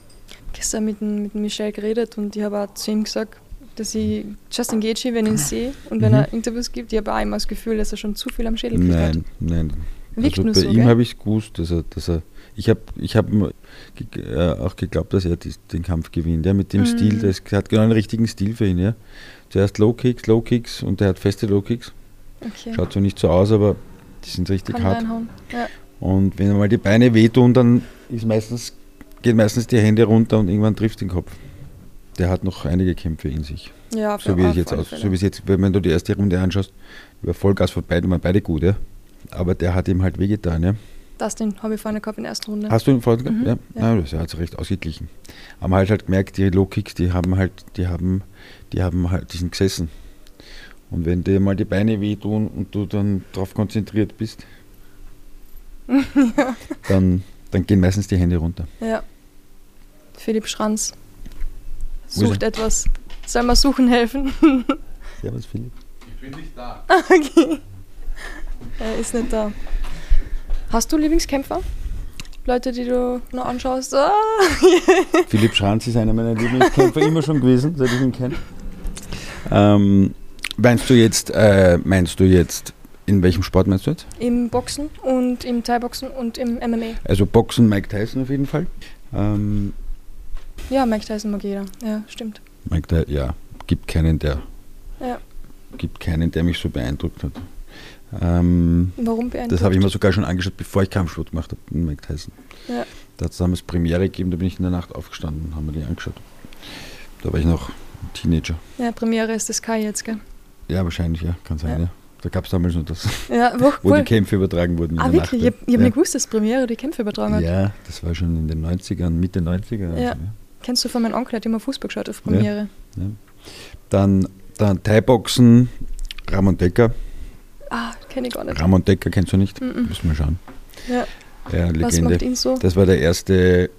gestern mit, mit Michel geredet und ich habe auch zu ihm gesagt, dass ich Justin Gaethje, wenn ich ihn sehe und wenn Mhm. er Interviews gibt, ich habe auch immer das Gefühl, dass er schon zu viel am Schädel kriegt hat. Nein, nein. Wirkt also bei so, ihm habe ich es gewusst, dass er, dass er ich habe ich hab äh, auch geglaubt, dass er den Kampf gewinnt. Ja, mit dem Mhm. Stil, das hat genau einen richtigen Stil für ihn. Ja. Zuerst Low Kicks, Low Kicks und er hat feste Low Kicks. Okay. Schaut so nicht so aus, aber die sind richtig Kann hart. Ja. Und wenn mal die Beine wehtun, dann ist meistens, gehen meistens die Hände runter und irgendwann trifft den Kopf. Der hat noch einige Kämpfe in sich. Ja, So wie, ich jetzt aus, so wie es jetzt, wenn du die erste Runde anschaust, über Vollgas von beiden waren beide gut, ja. Aber der hat ihm halt wehgetan, ja. Das den habe ich vorne gehabt in der ersten Runde. Hast du ihn vorhin gehabt? Mhm, Ja, ja. ja. das hat sich recht ausgeglichen. Haben halt halt gemerkt, die Low Kicks, die haben halt, die haben, die haben halt, die sind gesessen. Und wenn dir mal die Beine wehtun und du dann darauf konzentriert bist, dann, dann gehen meistens die Hände runter. Ja. Philipp Schranz sucht etwas. Soll man suchen helfen? Servus Philipp. okay. Er ist nicht da. Hast du Lieblingskämpfer? Leute, die du noch anschaust? Ah. Philipp Schranz ist einer meiner Lieblingskämpfer immer schon gewesen, seit ich ihn kenne. Ähm, meinst du jetzt, äh, meinst du jetzt, in welchem Sport meinst du jetzt? Im Boxen und im Thai-Boxen und im MMA. Also Boxen, Mike Tyson auf jeden Fall. Ähm, Ja, Mike Tyson mag jeder. Ja, stimmt. Mike Tyson, ja, gibt keinen, der, Ja. gibt keinen, der mich so beeindruckt hat. Ähm, Warum beeindruckt? das habe ich mir sogar schon angeschaut, bevor ich Kampfsport gemacht habe, mit Mike Tyson. Ja. Da hat es damals Premiere gegeben, da bin ich in der Nacht aufgestanden und haben mir die angeschaut. Da war ich noch Teenager. Ja, Premiere ist das Sky jetzt, gell? Ja, wahrscheinlich, ja, kann sein, Ja. ja. Da gab es damals nur das, Ja, wo, wo cool. die Kämpfe übertragen wurden. in Ah, wirklich? Nacht, Ich habe hab ja. nicht gewusst, dass Premiere die Kämpfe übertragen hat. Ja, das war schon in den 90ern, Mitte 90er. Ja. Also, Kennst du von meinem Onkel, der hat immer Fußball geschaut auf Premiere. Dann, dann Thai-Boxen, Ramon Decker. Ah, kenne ich gar nicht. Ramon Decker kennst du nicht? Mhm. Müssen wir schauen. Ja. Ja, Was Legende. macht ihn so? Das war der erste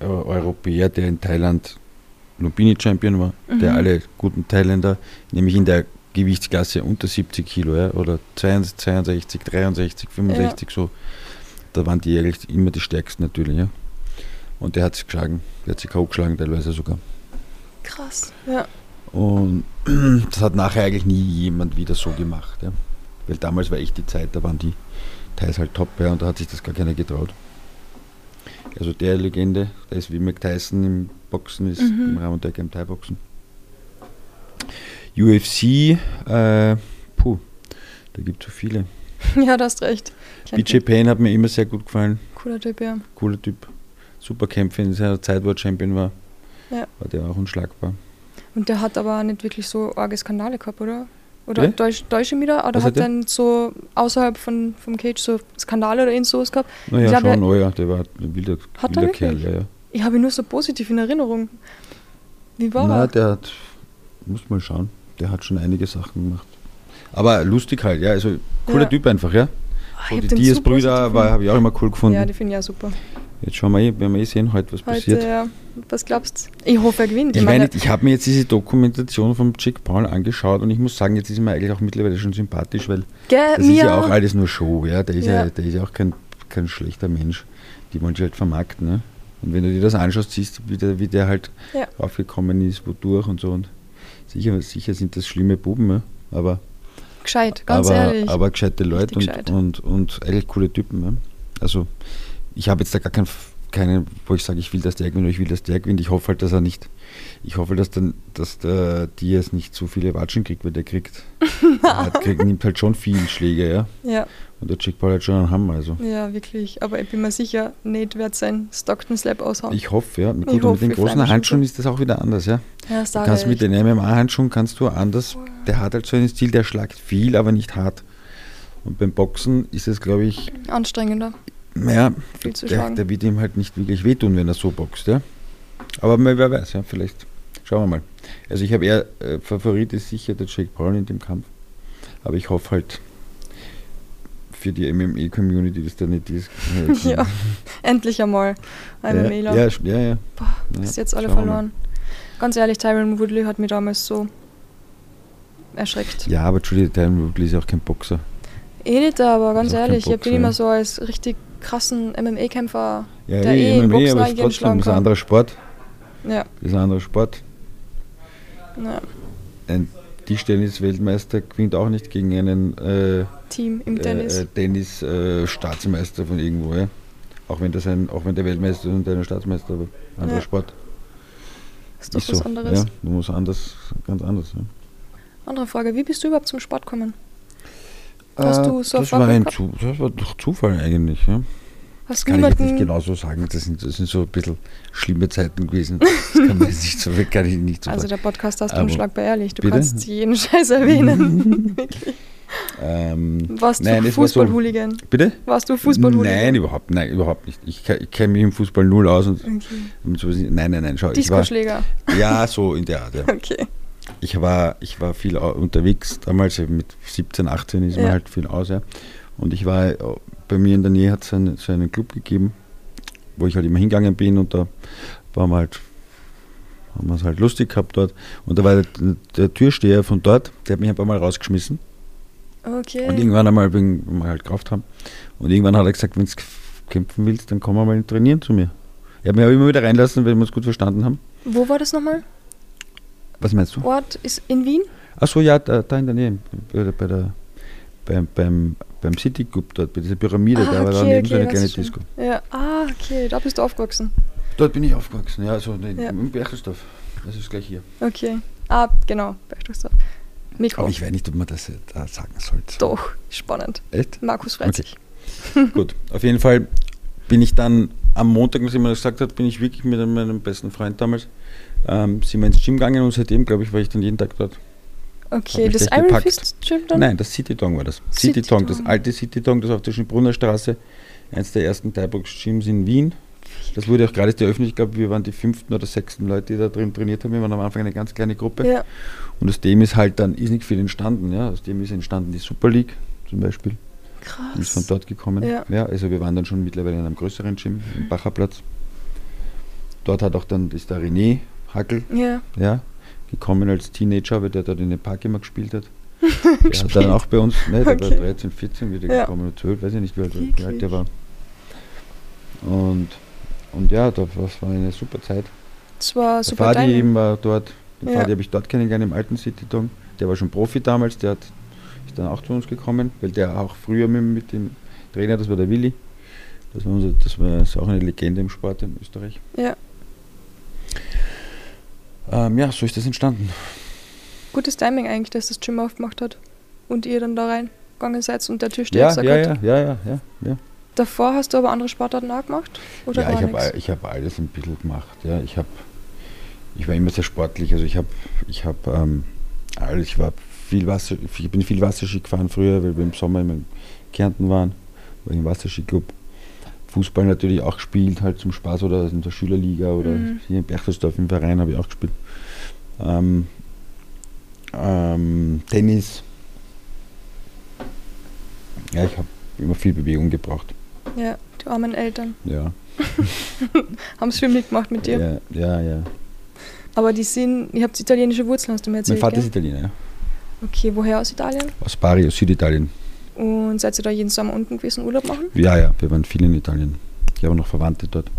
äh, Europäer, der in Thailand Lumpini-Champion war, der Mhm. alle guten Thailänder, nämlich in der Gewichtsklasse unter 70 Kilo, ja, oder 62, 62, 63, 65, so. Da waren die eigentlich immer die stärksten natürlich, ja. Und der hat sich geschlagen, der hat sich K.O. geschlagen, teilweise sogar. Krass. Ja. Und das hat nachher eigentlich nie jemand wieder so gemacht. Ja. Weil damals war echt die Zeit, da waren die Thais halt top ja, und da hat sich das gar keiner getraut. Also der Legende, der ist wie Mike Tyson im Boxen, ist Mhm. im Ramon Decker im Thai-Boxen. UFC, äh, puh, da gibt es so viele. ja, du hast recht. BJ Payne hat mir immer sehr gut gefallen, Cooler Typ, ja. cooler Typ. Super Kämpfer in seiner Zeit, wo er Champion war. Ja. War der auch unschlagbar. Und der hat aber nicht wirklich so arge Skandale gehabt, oder? Oder täusch ich mich da? Oder Was hat hat denn so außerhalb von, vom Cage so Skandale oder irgend sowas gehabt? Naja, Ich schon, oh ja, der war ein wilder, Hat er wilder Kerl, ja, ja. Ich habe ihn nur so positiv in Erinnerung. Wie war Na, er? der hat, muss mal schauen, der hat schon einige Sachen gemacht. Aber lustig halt, ja, also cooler Ja. Typ einfach, ja. Ah, So die Diaz-Brüder habe ich auch immer cool gefunden. Ja, die finde ich ja super. Jetzt schauen wir eh, werden wir eh sehen, heute was Heute, passiert. ja. Was glaubst du? Ich hoffe, er gewinnt. Ich meine, meine, ich habe mir jetzt diese Dokumentation von Jake Paul angeschaut und ich muss sagen, jetzt ist mir eigentlich auch mittlerweile schon sympathisch, weil gell, das ist ja auch alles nur Show, ja. Der ist ja, Ja. der ist ja auch kein, kein schlechter Mensch. Die sich halt vermarkten, ne? Und wenn du dir das anschaust, siehst du, wie der, wie der halt Ja. aufgekommen ist, wodurch und so. Und sicher, sicher sind das schlimme Buben, ne? aber, gescheit, ganz aber, ehrlich. aber gescheite Leute und, gescheit. und, und eigentlich coole Typen. Ne? Also ich habe jetzt da gar keinen, keinen, wo ich sage, ich will, dass der gewinnt oder ich will, dass der gewinnt. Ich hoffe halt, dass er nicht, ich hoffe, dass, dann, dass der Diaz nicht so viele Watschen kriegt, weil der kriegt, der hat, kriegt nimmt halt schon viele Schläge, ja. ja, Und der Jake Paul hat schon einen Hammer, also. ja, wirklich. Aber ich bin mir sicher, Nate wird sein Stockton Slap aushauen. Ich hoffe, ja. Gut, Ich und hoffe, mit den großen Handschuhen ist das auch wieder anders, ja. ja, Du kannst mit den MMA-Handschuhen kannst du anders. Der hat halt so einen Stil, der schlagt viel, aber nicht hart. Und beim Boxen ist es, glaube ich, anstrengender. Naja, Viel zu der, schlagen. der wird ihm halt nicht wirklich wehtun, wenn er so boxt, ja. Aber wer weiß, ja, vielleicht. Schauen wir mal. Also ich habe eher, äh, Favorit ist sicher der Jake Paul in dem Kampf. Aber ich hoffe halt für die MMA-Community, das da nicht ist. Ja, endlich einmal. Ein ja, ja, ja, ja. Boah, ja. Bis jetzt alle verloren. Ganz ehrlich, Tyron Woodley hat mich damals so erschreckt. Ja, aber Julie Tyron Woodley ist ja auch kein Boxer. Eh nicht, aber ganz Ist ehrlich, ich bin Boxer, immer ja. so als richtig krassen MMA-Kämpfer. Ja, Der eh, eh MMA, Boxen aber es ist trotzdem ist ein anderer Sport. Ja, Das ist ein anderer Sport. ja, Ein Tischtennis-Weltmeister gewinnt auch nicht gegen einen äh, Team im äh, Tennis. äh, Tennis-Staatsmeister von irgendwo. Ja? Auch, wenn das ein, auch wenn der Weltmeister ist und der Staatsmeister, aber ein anderer Ja. Sport. ist doch ist was so. anderes. Ja, du musst anders, ganz anders. Ja. Andere Frage, wie bist du überhaupt zum Sport gekommen? Hast du so Äh, das war, ein Zu, das war durch Zufall eigentlich. Ja. Hast Kann ich jetzt nicht niemanden. genau so sagen. Das sind, das sind so ein bisschen schlimme Zeiten gewesen. Das kann man jetzt nicht so, kann ich nicht so Also sagen. der Podcast hast du unschlagbar ehrlich. Du Bitte? kannst jeden Scheiß erwähnen. Ähm, Warst Nein, du das war so- Fußballhooligan? bitte? Warst du Fußballhooligan? Nein, überhaupt, nein, überhaupt nicht. Ich, ich kenne mich im Fußball null aus und, Okay. und nicht. Nein, nein, nein. Schau, ich war, Disco-Schläger. ja, so in der Art. Ja. Okay. Ich war, ich war viel unterwegs, damals mit 17, 18 ist man Ja. halt viel aus. Ja. Und ich war, äh, bei mir in der Nähe hat es einen, so einen Club gegeben, wo ich halt immer hingegangen bin und da waren wir halt, haben wir es halt lustig gehabt dort. Und da war der, der Türsteher von dort, der hat mich ein paar Mal rausgeschmissen. Okay. Und irgendwann einmal, wenn wir halt gekauft haben, und irgendwann hat er gesagt, wenn du kämpfen willst, dann komm mal trainieren zu mir. Er hat mich aber immer wieder reinlassen, wenn wir uns gut verstanden haben. Wo war das nochmal? Was meinst du? Ort ist in Wien? Achso, ja, da, da in der Nähe, bei, der- bei der, beim, beim, beim City Club dort, bei dieser Pyramide, da war da neben so eine kleine. Disco. Ja, ah, okay, da bist du aufgewachsen. Dort bin ich aufgewachsen, ja, also in, Ja. im Berchtesdorf. Das ist gleich hier. Okay. Ah, genau, Berchtesgaden. Mikro. Aber ich weiß nicht, ob man das äh, da sagen sollte. Doch, spannend. Echt? Markus freut Okay. sich. Gut, auf jeden Fall bin ich dann am Montag, als ich mir das gesagt hat, bin ich wirklich mit meinem besten Freund damals, ähm, sind wir ins Gym gegangen und seitdem, glaube ich, war ich dann jeden Tag dort. Okay, das Iron gepackt. Fist Gym dann? Nein, das City Tong war das. City City Tong, das alte City Tong, das auf der Schönbrunner Straße, eins der ersten Thai-Box-Gyms in Wien. Das wurde auch gerade eröffnet, ich glaube, wir waren die fünften oder sechsten Leute, die da drin trainiert haben. Wir waren am Anfang eine ganz kleine Gruppe. Ja, Und aus dem ist halt dann ist nicht viel entstanden. Ja. Aus dem ist entstanden die Super League zum Beispiel. Die ist von krass. dort gekommen. Ja. also wir waren dann schon mittlerweile in einem größeren Gym, im Bacherplatz. Dort hat auch dann ist der René Hackel Ja, ja, gekommen als Teenager, weil der dort in den Park immer gespielt hat. Der hat dann auch bei uns, ne, der Okay. war 13, 14 wieder Ja. gekommen, oder 12, weiß ich nicht, wie alt, wie alt der war. Und, und ja, das war eine super Zeit. das war Der super Fadi Timing. eben war dort, den Ja. Fadi habe ich dort kennengelernt im alten City Dong. Der war schon Profi damals, der hat, ist dann auch zu uns gekommen, weil der auch früher mit, mit dem Trainer, das war der Willi, das war, unser, das war auch eine Legende im Sport in Österreich. Ja, Ähm, ja, so ist das entstanden. gutes Timing eigentlich, dass das Gym aufgemacht hat und ihr dann da reingegangen seid und der Türsteher Ja, gesagt ja, ja, ja, ja, ja, ja. Davor hast du aber andere Sportarten auch gemacht? Oder ja, ich habe ich hab alles ein bisschen gemacht. Ja. Ich, hab, ich war immer sehr sportlich. Also ich habe ich hab, ähm, alles, ich war viel Wasser, ich bin viel Wasserski gefahren früher, weil wir im Sommer immer in Kärnten waren, war ich im Wasserskiclub. Fußball natürlich auch gespielt, halt zum Spaß oder in der Schülerliga oder Mhm. hier in Berchtesdorf im Verein habe ich auch gespielt. Ähm, ähm, Tennis. Ja, ich habe immer viel Bewegung gebraucht. Ja, die armen Eltern. Ja, Haben es viel mitgemacht mit dir. ja, ja. ja. Aber die sind, ihr habt italienische Wurzeln, hast du mir Mein erzählt, Vater gell? ist Italiener, ja. Okay, woher aus Italien? aus Bari, aus Süditalien. Und seid ihr da jeden Sommer unten gewesen, Urlaub machen? Ja, ja, wir waren viel in Italien. Ich habe noch Verwandte dort.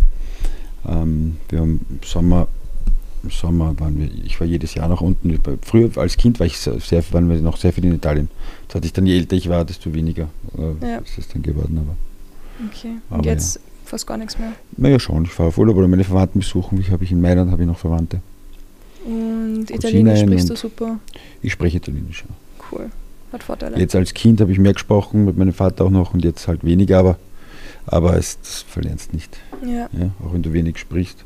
Ähm, wir haben im Sommer, im Sommer waren wir, ich war jedes Jahr noch unten. Früher als Kind war ich sehr, waren wir noch sehr viel in Italien. Das hatte ich dann, je älter ich war, desto weniger äh, Ja. ist es dann geworden. Aber Okay. Aber Und jetzt fast gar nichts mehr. naja schon, ich fahre auf Urlaub oder meine Verwandten besuchen. Ich habe ich in Mailand habe ich noch Verwandte. Und Italienisch Cousinen sprichst du super. Ich spreche Italienisch. Ja. Cool. Hat Vorteile. Jetzt als Kind habe ich mehr gesprochen, mit meinem Vater auch noch und jetzt halt weniger, aber, aber es das verlernst nicht. Ja. Ja, auch wenn du wenig sprichst.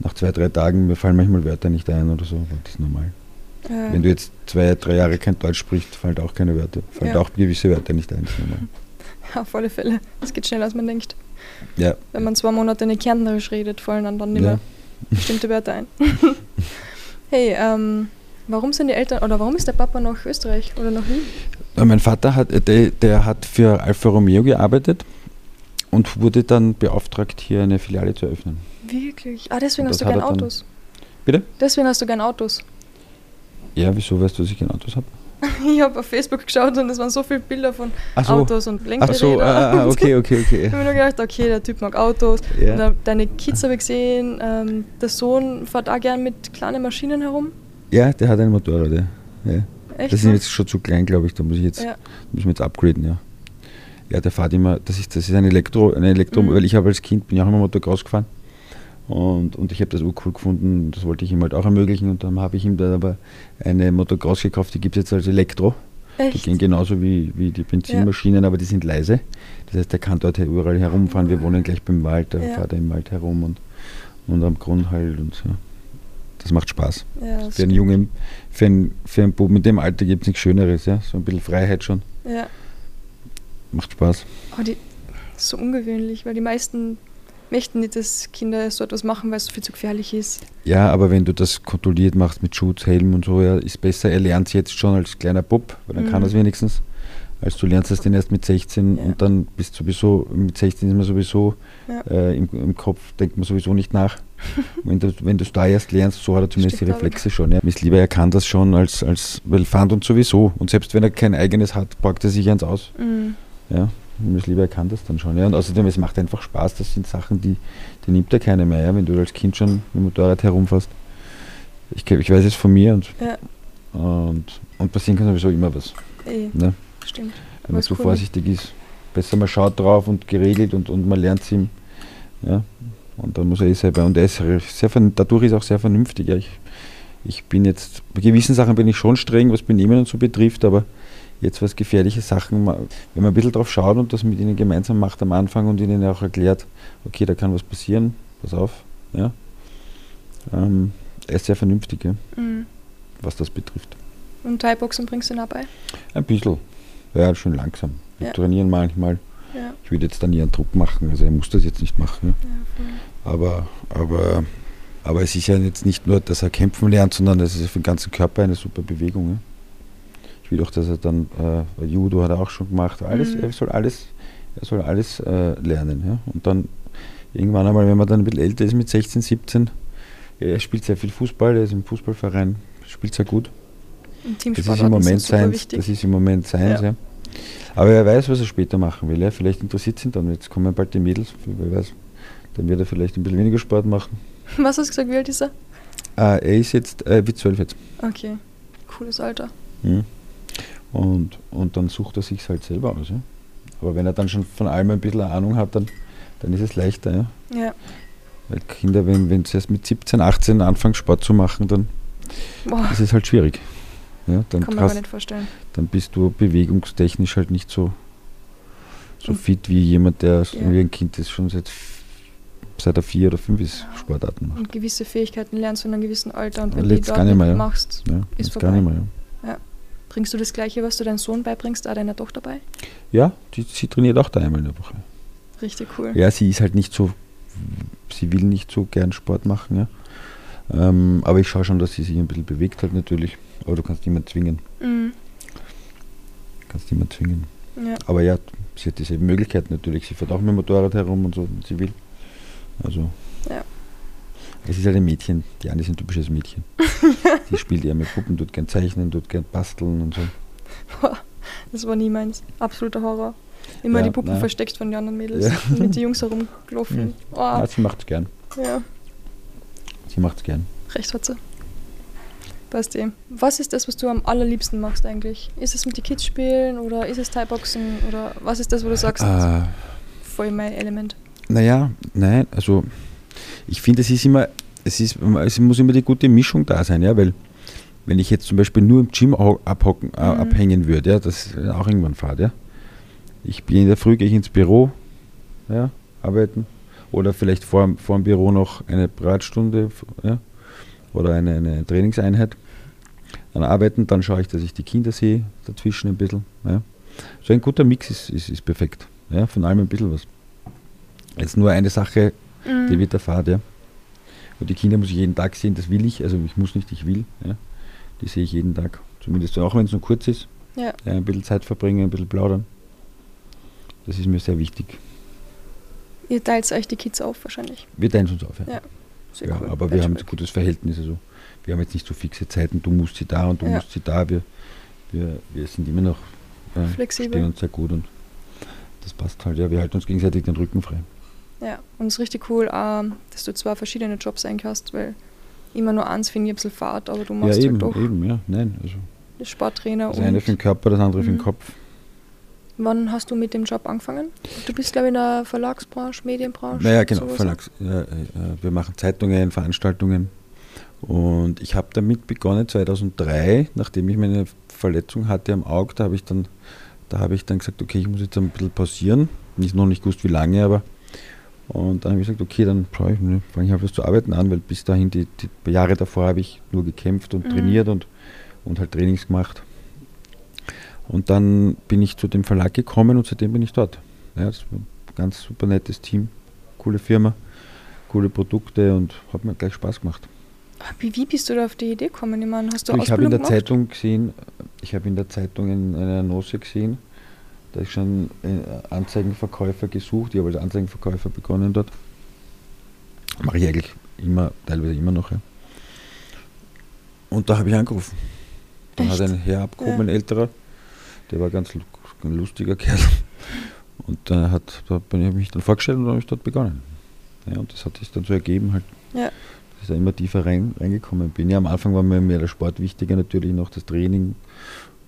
Nach zwei, drei Tagen, mir fallen manchmal Wörter nicht ein oder so, aber das ist normal. Äh, Wenn du jetzt zwei, drei Jahre kein Deutsch sprichst, fallen auch keine Wörter, fallen Ja. auch gewisse Wörter nicht ein. Normal. auf alle Fälle. Es geht schneller, als man denkt. Ja, Wenn man zwei Monate nicht Kärntnerisch redet, fallen dann, dann nicht Ja. mehr bestimmte Wörter ein. hey, ähm, Warum sind die Eltern oder warum ist der Papa nach Österreich oder nach Wien? Äh, Mein Vater hat, äh, der, der hat für Alfa Romeo gearbeitet und wurde dann beauftragt, hier eine Filiale zu eröffnen. Wirklich? Ah, deswegen hast du gern er Autos. Bitte? Deswegen hast du gern Autos. Ja, wieso weißt du, dass ich kein Autos habe? Ich habe auf Facebook geschaut und es waren so viele Bilder von Ach so. Autos und Ach Lenkräder. so, ah, ah, okay, okay, Ich okay. habe mir nur gedacht, okay, der Typ mag Autos. Und, äh, deine Kids habe ich gesehen, ähm, der Sohn fährt auch gern mit kleinen Maschinen herum. Ja, der hat ein Motorrad, ja. ja. Echt? Das ist jetzt schon zu klein, glaube ich. Da muss ich jetzt, Ja. müssen wir jetzt upgraden, ja. Ja, der fährt immer, das ist, das ist ein Elektro, ein Elektro, Mhm. weil ich habe als Kind, bin ja auch immer Motocross gefahren. Und, und ich habe das urcool gefunden, das wollte ich ihm halt auch ermöglichen. Und dann habe ich ihm dann aber eine Motocross gekauft, die gibt es jetzt als Elektro. Die Echt? gehen genauso wie, wie die Benzinmaschinen, aber die sind leise. Das heißt, der kann dort überall herumfahren. Wir wohnen gleich beim Wald, da Ja. fährt er im Wald herum und, und am Grund halt und so. Das macht Spaß. Ja, das Für einen. Jungen, für einen, für einen Bub mit dem Alter gibt es nichts Schöneres. Ja? So ein bisschen Freiheit schon. Ja. Macht Spaß. Aber die das ist so ungewöhnlich, weil die meisten möchten nicht, dass Kinder so etwas machen, weil es viel zu gefährlich ist. Ja, aber wenn du das kontrolliert machst mit Schutz, Helm und so, ja, ist besser. Er lernt es jetzt schon als kleiner Bub, weil dann kann Mhm. er es wenigstens. Als du lernst es den erst mit 16 Ja. und dann bist sowieso, mit 16 ist man sowieso Ja. äh, im, im Kopf, denkt man sowieso nicht nach. wenn du wenn du es da erst lernst, so hat er zumindest Stimmt die Reflexe schon. Ja. Ist lieber, er kann das schon als, als weil Fahrt und sowieso. Und selbst wenn er kein eigenes hat, packt er sich eins aus. Mhm. Ja. Ihm ist lieber, er kann das dann schon. Ja. Und außerdem, es macht einfach Spaß. Das sind Sachen, die, die nimmt er keiner mehr, ja, wenn du als Kind schon mit dem Motorrad herumfährst. Ich, ich weiß es von mir und, Ja, und, und passieren kann sowieso immer was. eh, Ne? Stimmt. Wenn man ist zu cool. vorsichtig ist. Besser man schaut drauf und geregelt und, und man lernt es ihm. Ja? Und dann muss er eh selber. Und er ist sehr, dadurch ist er auch sehr vernünftig. Ja? Ich, ich bin jetzt, bei gewissen Sachen bin ich schon streng, was Benehmen und so betrifft, aber jetzt was gefährliche Sachen, wenn man ein bisschen drauf schaut und das mit ihnen gemeinsam macht am Anfang und ihnen auch erklärt, okay, da kann was passieren, pass auf. Ja? Ähm, er ist sehr vernünftig, ja? Mhm. was das betrifft. Und Thai-Boxen bringst du ihn auch bei? Ein bisschen. Ja, schon langsam. Wir Ja. trainieren manchmal. Ja, Ich würde jetzt dann einen Druck machen, also er muss das jetzt nicht machen. ja. Aber, aber, aber es ist ja jetzt nicht nur, dass er kämpfen lernt, sondern es ist für den ganzen Körper eine super Bewegung. Ich will auch, dass er dann, äh, Judo hat er auch schon gemacht, alles, Mhm. er soll alles, er soll alles äh, lernen. Ja. Und dann irgendwann einmal, wenn man dann ein bisschen älter ist, mit 16, 17, er spielt sehr viel Fußball, er ist im Fußballverein, spielt sehr gut. Das ist im Moment wichtig. Das ist im Moment seins, Ja. ja. Aber er weiß, was er später machen will. Ja. Vielleicht interessiert ihn dann. Jetzt kommen bald die Mädels, wer weiß. Dann wird er vielleicht ein bisschen weniger Sport machen. Was hast du gesagt, wie alt ist er? Äh, er ist jetzt, äh, wie zwölf jetzt. Okay, cooles Alter. Mhm. Und, und dann sucht er sich halt selber aus. Ja. Aber wenn er dann schon von allem ein bisschen Ahnung hat, dann, dann ist es leichter. Ja. Ja, Weil Kinder, wenn, wenn sie erst mit 17, 18 anfangen Sport zu machen, dann boah, ist es halt schwierig. Ja, dann, kann man gar hast, nicht vorstellen. dann bist du bewegungstechnisch halt nicht so, so fit wie jemand, der Ja. wie ein Kind ist schon seit, seit er vier oder fünf ist, Sportarten macht. Und gewisse Fähigkeiten lernst du in einem gewissen Alter und wenn Ja, du dort gar nicht mehr, ja. machst, Ja, Ist jetzt gar nicht mehr. Ja. bringst du das Gleiche, was du deinem Sohn beibringst, auch deiner Tochter bei? Ja, die, sie trainiert auch da einmal in der Woche. Richtig cool. Ja, sie ist halt nicht so, sie will nicht so gern Sport machen, ja. Ähm, aber ich schaue schon, dass sie sich ein bisschen bewegt hat natürlich. Aber du kannst niemanden zwingen. Mhm. Kannst niemanden zwingen. Ja. Aber ja, sie hat diese Möglichkeit natürlich. Sie fährt auch mit dem Motorrad herum und so, wenn sie will. Also. Ja. Es ist halt ein Mädchen. Die Anne ist ein typisches Mädchen. die spielt eher mit Puppen, tut gern zeichnen, tut gern basteln und so. Das war nie meins. Absoluter Horror. Immer Ja, die Puppen nein. versteckt von den anderen Mädels. Ja. Mit den Jungs herumgelaufen. Oh, Ja, sie macht's gern. ja, Sie macht's gern. recht hat sie. Eh. Was ist das, was du am allerliebsten machst eigentlich? Ist es mit den Kids spielen oder ist es Thai-Boxen oder was ist das, wo du sagst, Äh, voll mein Element? Naja, nein, also ich finde, es ist immer, es ist, es muss immer die gute Mischung da sein, ja, weil wenn ich jetzt zum Beispiel nur im Gym abhocken, äh, Mhm. abhängen würde, ja, das ist auch irgendwann fad, ja. Ich bin in der Früh, gehe ich ins Büro, ja, arbeiten oder vielleicht vor, vor dem Büro noch eine Bratstunde, ja, oder eine, eine Trainingseinheit. Dann arbeiten, dann schaue ich, dass ich die Kinder sehe, dazwischen ein bisschen, ja. So ein guter Mix ist, ist, ist perfekt, ja, von allem ein bisschen was. Jetzt nur eine Sache, die Mhm. wird der Fahrt, ja. Und die Kinder muss ich jeden Tag sehen, das will ich, also ich muss nicht, ich will. Ja. Die sehe ich jeden Tag. Zumindest auch wenn es nur kurz ist. Ja. Ja, ein bisschen Zeit verbringen, ein bisschen plaudern. Das ist mir sehr wichtig. Ihr teilt euch die Kids auf wahrscheinlich. Wir teilen uns auf. Ja. Ja, Sehr ja, cool. aber wir haben ein gutes Verhältnis. Also wir haben jetzt nicht so fixe Zeiten, du musst sie da und du Ja. musst sie da. Wir, wir, wir sind immer noch äh, Flexibel. stehen uns sehr gut und das passt halt. Ja, wir halten uns gegenseitig den Rücken frei. Ja, und es ist richtig cool, ähm, dass du zwei verschiedene Jobs eigentlich hast, weil immer nur eins finde ich ein bisschen fad, aber du Ja, machst eben, halt doch eben, ja. Nein, also das Sporttrainer. das eine für den Körper, das andere für den Mhm. Kopf. wann hast du mit dem Job angefangen? Du bist, glaube ich, in der Verlagsbranche, Medienbranche. Naja, genau. Verlags. Ja, äh, äh, wir machen Zeitungen, Veranstaltungen. Und ich habe damit begonnen 2003, nachdem ich meine Verletzung hatte am Auge, da habe ich dann, da habe ich dann gesagt, okay, ich muss jetzt ein bisschen pausieren. Nicht noch nicht gewusst, wie lange, aber und dann habe ich gesagt, okay, dann fange ich, ne, fang ich halt was zu arbeiten an, weil bis dahin, die, die Jahre davor habe ich nur gekämpft und Mhm. trainiert und, und halt Trainings gemacht. Und dann bin ich zu dem Verlag gekommen und seitdem bin ich dort. Ja, das war ein ganz super nettes Team, coole Firma, coole Produkte und hat mir gleich Spaß gemacht. Wie, wie bist du da auf die Idee gekommen? Ich meine, hast du ich habe in der gemacht? Zeitung gesehen, ich habe in der Zeitung in einer Annonce gesehen, da ist schon äh, Anzeigenverkäufer gesucht, ich habe als Anzeigenverkäufer begonnen dort. Mache ich eigentlich immer, teilweise immer noch. Ja. Und da habe ich angerufen. Dann hat ein Herr abgehoben, ein älterer, der war ganz ein lustiger Kerl. Und da hat, da bin ich mich dann vorgestellt und dann habe ich dort begonnen. Ja, und das hat sich dann so ergeben, halt, Ja. Dass ich da immer tiefer rein, reingekommen bin. Ja, am Anfang war mir mehr der Sport wichtiger, natürlich noch das Training.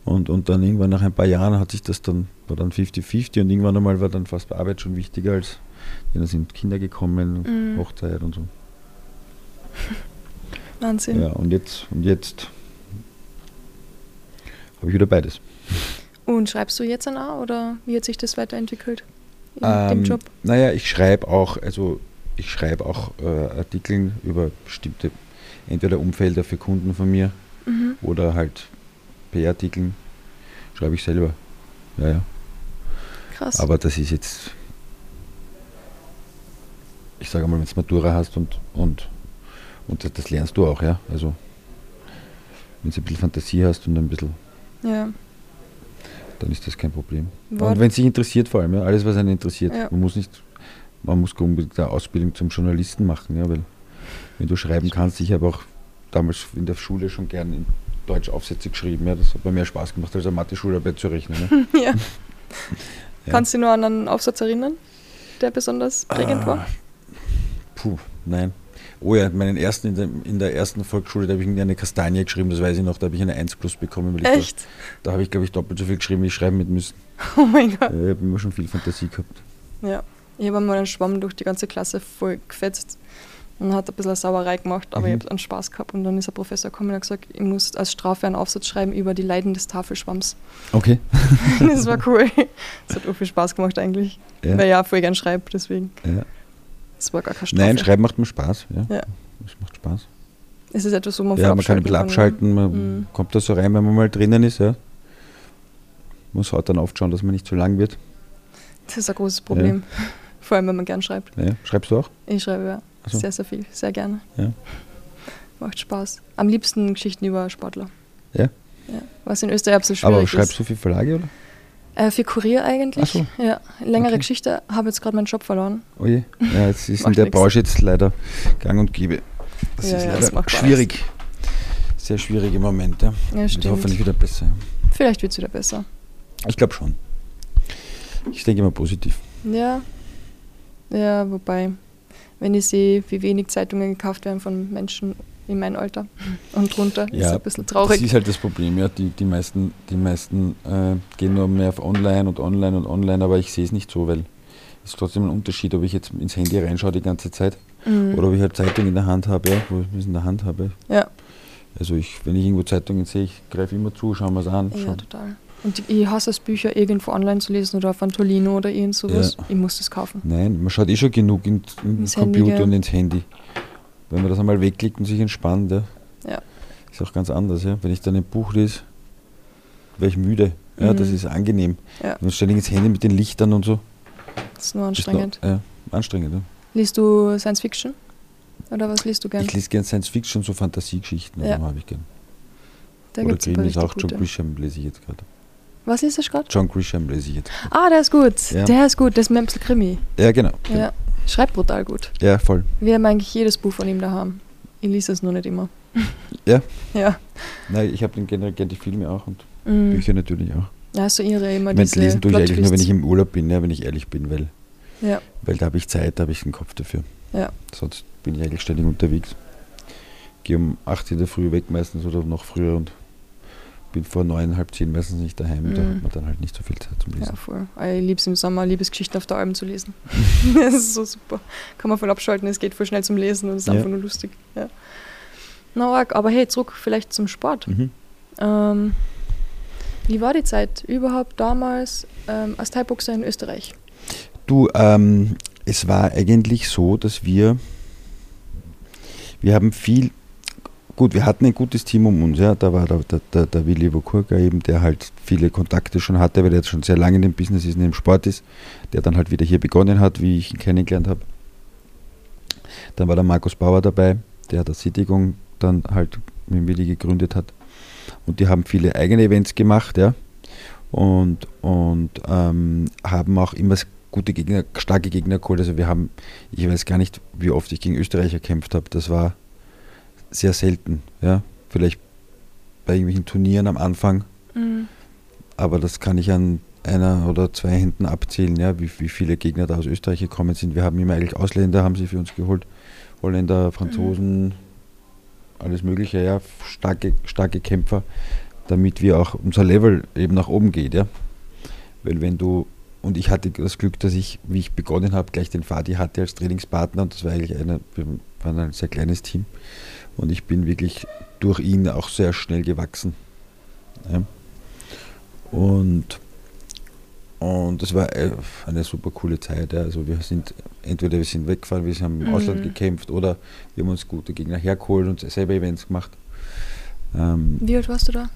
Und, und dann irgendwann nach ein paar Jahren hat sich das dann, war dann 50-50 und irgendwann einmal war dann fast Arbeit schon wichtiger als, ja, da sind Kinder gekommen, Mhm. Hochzeit und so. Wahnsinn. Ja, und jetzt, und jetzt habe ich wieder beides. Und schreibst du jetzt an A oder wie hat sich das weiterentwickelt in Ähm, dem Job? Naja, ich schreibe auch, also ich schreibe auch äh, Artikel über bestimmte, entweder Umfelder für Kunden von mir Mhm. oder halt PR-Artikeln. Schreibe ich selber. Ja, ja. Krass. Aber das ist jetzt, ich sage mal, wenn du Matura hast und, und, und das, das lernst du auch, ja. Also wenn du ein bisschen Fantasie hast und ein bisschen, ja. dann ist das kein Problem. Wort- Und wenn es dich interessiert vor allem, ja, alles was einen interessiert. Ja. Man muss nicht, man muss unbedingt eine Ausbildung zum Journalisten machen, ja, weil wenn du schreiben kannst, ich habe auch damals in der Schule schon gern in Deutsch Aufsätze geschrieben, ja, das hat mir mehr Spaß gemacht, als eine Mathe-Schularbeit zu rechnen. Ne? ja. Ja. Kannst du dich nur an einen Aufsatz erinnern, der besonders prägend war? Ah, Puh, nein. Oh ja, meinen ersten in der, in der ersten Volksschule, da habe ich eine Kastanie geschrieben, das weiß ich noch, da habe ich eine 1 plus bekommen. Echt? Da, da habe ich, glaube ich, doppelt so viel geschrieben, wie ich schreiben mit müssen. Oh mein Gott. Ja, ich habe immer schon viel Fantasie gehabt. Ja. Ich habe einmal einen Schwamm durch die ganze Klasse voll gefetzt und hat ein bisschen Sauerei gemacht, aber Mhm. ich habe einen Spaß gehabt. Und dann ist der Professor gekommen und hat gesagt, ich muss als Strafe einen Aufsatz schreiben über die Leiden des Tafelschwamms. Okay. das war cool. Das hat auch viel Spaß gemacht eigentlich. Ja. Weil ich ja voll gern schreibe, deswegen. Ja. Das war gar keine Strafe. Nein, Schreiben macht mir Spaß. Ja. Ja. Das macht Spaß. Es ist etwas, wo man ja, man kann ein bisschen abschalten, man Mhm. kommt da so rein, wenn man mal drinnen ist. Ja. Muss halt dann oft schauen, dass man nicht zu lang wird. Das ist ein großes Problem. Vor allem, wenn man gern schreibt. Ja. Schreibst du auch? Ich schreibe ja so. sehr, sehr viel. Sehr gerne. Ja. Macht Spaß. Am liebsten Geschichten über Sportler. Ja. ja. Was in Österreich absolut schwierig Aber schreibst ist. du für Verlage, oder? Äh, für Kurier eigentlich. So. Ja, längere Okay. Geschichte. Habe jetzt gerade meinen Job verloren. Oh je. Ja, jetzt ist in der nix. Branche jetzt leider gang und gäbe. Das Ja, ist ja, das leider Spaß. schwierig. Sehr schwierig im Moment. Ja. Ja, Wird stimmt. hoffentlich wieder besser. Vielleicht wird es wieder besser. Ich glaube schon. Ich denke immer positiv. Ja. Ja, wobei, wenn ich sehe, wie wenig Zeitungen gekauft werden von Menschen in meinem Alter und drunter, ist Ja, ein bisschen Das traurig. ist halt das Problem, ja. Die, die meisten, die meisten äh, gehen nur mehr auf Online und Online und Online, aber ich sehe es nicht so, weil es ist trotzdem ein Unterschied, ob ich jetzt ins Handy reinschaue die ganze Zeit Mhm. oder ob ich halt Zeitung in der Hand habe, ja, wo ich es in der Hand habe. Ja, Also ich, wenn ich irgendwo Zeitungen sehe, ich greife immer zu, schaue mir es an. ja, schau. total. Und ich hasse es, Bücher irgendwo online zu lesen oder auf Antolino oder irgend sowas. Ja. Ich muss das kaufen. Nein, man schaut eh schon genug in, in den Ins Handy, Computer gell? und ins Handy. Wenn man das einmal wegklickt und sich entspannt, ja, Ja. ist auch ganz anders. Ja. Wenn ich dann ein Buch lese, wäre ich müde. Ja, Mhm. Das ist angenehm. Ja. Und ständig ins Handy mit den Lichtern und so. Das ist nur ist anstrengend. Noch, ja, anstrengend. Ja. Liest du Science Fiction? Oder was liest du gern? Ich lese gerne Science Fiction, so Fantasiegeschichten, Ja. ja. habe ich gern. Da Oder ist auch John. Grisham, lese ich jetzt gerade. Was ist das gerade? John Grisham lese ich jetzt. Ah, der ist gut. Ja. Der ist gut. Das ist ein bisschen Krimi. Ja, genau. Ja. Schreibt brutal gut. Ja, voll. Wir haben eigentlich jedes Buch von ihm daheim. Ich lese es nur nicht immer. Ja? Ja. Nein, ich habe den generell gerne die Filme auch und Mhm. Bücher natürlich auch. Ja, so ihre immer Ich meine, diese lesen tue ich eigentlich nur, wenn ich im Urlaub bin, ja, wenn ich ehrlich bin, weil, Ja. weil da habe ich Zeit, da habe ich den Kopf dafür. Ja. Sonst bin ich eigentlich ständig unterwegs. Gehe um 8 in der Früh weg meistens oder noch früher und bin vor neun, halb zehn meistens nicht daheim. Da Mhm. hat man dann halt nicht so viel Zeit zum Lesen. Ja, voll. Ich liebe es im Sommer, Liebesgeschichten auf der Alm zu lesen. das ist so super. Kann man voll abschalten, es geht voll schnell zum Lesen und es ist Ja. einfach nur lustig. Ja. Na, arg. aber hey, zurück vielleicht zum Sport. Mhm. Ähm, wie war die Zeit überhaupt damals ähm, als Thai-Boxer in Österreich? Du, ähm, es war eigentlich so, dass wir, wir haben viel, gut, wir hatten ein gutes Team um uns, ja, da war der, der, der, der Willi Wokurka eben, der halt viele Kontakte schon hatte, weil der jetzt schon sehr lange in dem Business ist, in dem Sport ist, der dann halt wieder hier begonnen hat, wie ich ihn kennengelernt habe. Dann war der Markus Bauer dabei, der der Sättigung dann halt mit Willi gegründet hat. Und die haben viele eigene Events gemacht, ja. Und, und ähm, haben auch immer gute Gegner, starke Gegner geholt. Also wir haben, ich weiß gar nicht, wie oft ich gegen Österreicher gekämpft habe. Das war sehr selten, ja. Vielleicht bei irgendwelchen Turnieren am Anfang, aber das kann ich an einer oder zwei Händen abzählen, ja, wie, wie viele Gegner da aus Österreich gekommen sind. Wir haben immer eigentlich Ausländer, haben sie für uns geholt. Holländer, Franzosen, alles Mögliche, ja, starke, starke Kämpfer, damit wir auch unser Level eben nach oben geht, ja. Weil wenn du, und ich hatte das Glück, dass ich, wie ich begonnen habe, gleich den Fadi hatte als Trainingspartner und das war eigentlich eine, wir waren ein sehr kleines Team und ich bin wirklich durch ihn auch sehr schnell gewachsen. Ja. Und, und das war äh, eine super coole Zeit. Ja. Also wir sind, entweder wir sind weggefahren, wir haben im Mhm. Ausland gekämpft oder wir haben uns gute Gegner hergeholt und selber Events gemacht. Ähm, Wie alt warst du da?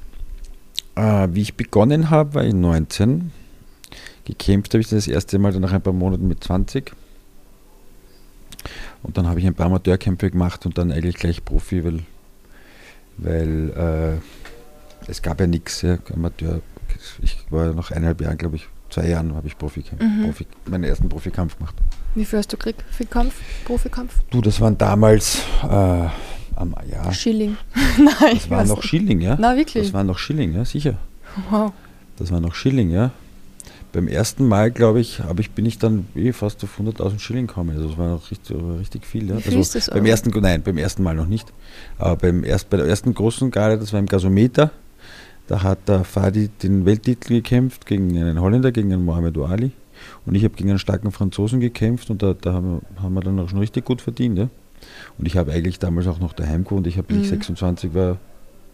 äh, wie ich begonnen habe, war ich 19. Gekämpft habe ich das erste Mal dann nach ein paar Monaten mit 20. Und dann habe ich ein paar Amateurkämpfe gemacht und dann eigentlich gleich Profi, weil, weil äh, es gab ja nichts. Ja, Amateur. Ich war nach eineinhalb Jahren, glaube ich, zwei Jahren habe ich Profikämpf, Mhm. Profi, meinen ersten Profikampf gemacht. Wie viel hast du gekriegt für Kampf, Profikampf? Du, das waren damals äh, am ja, Schilling. Nein, das war weiß noch. Schilling, ja. Na, wirklich? Das war noch Schilling, ja, sicher. wow. Das war noch Schilling, ja. Beim ersten Mal, glaube ich, habe ich, bin ich dann eh fast auf 100.000 Schilling gekommen. Also das war noch richtig, richtig viel. Ja. Wie Also beim ersten, nein, beim ersten Mal noch nicht. Aber beim erst, bei der ersten großen Garde, das war im Gasometer, da hat der Fadi den Welttitel gekämpft gegen einen Holländer, gegen einen Mohamed Ali. Und ich habe gegen einen starken Franzosen gekämpft und da, da haben, wir, haben wir dann auch schon richtig gut verdient. Ja. Und ich habe eigentlich damals auch noch daheim gewohnt. Ich habe, Mhm. 26 war,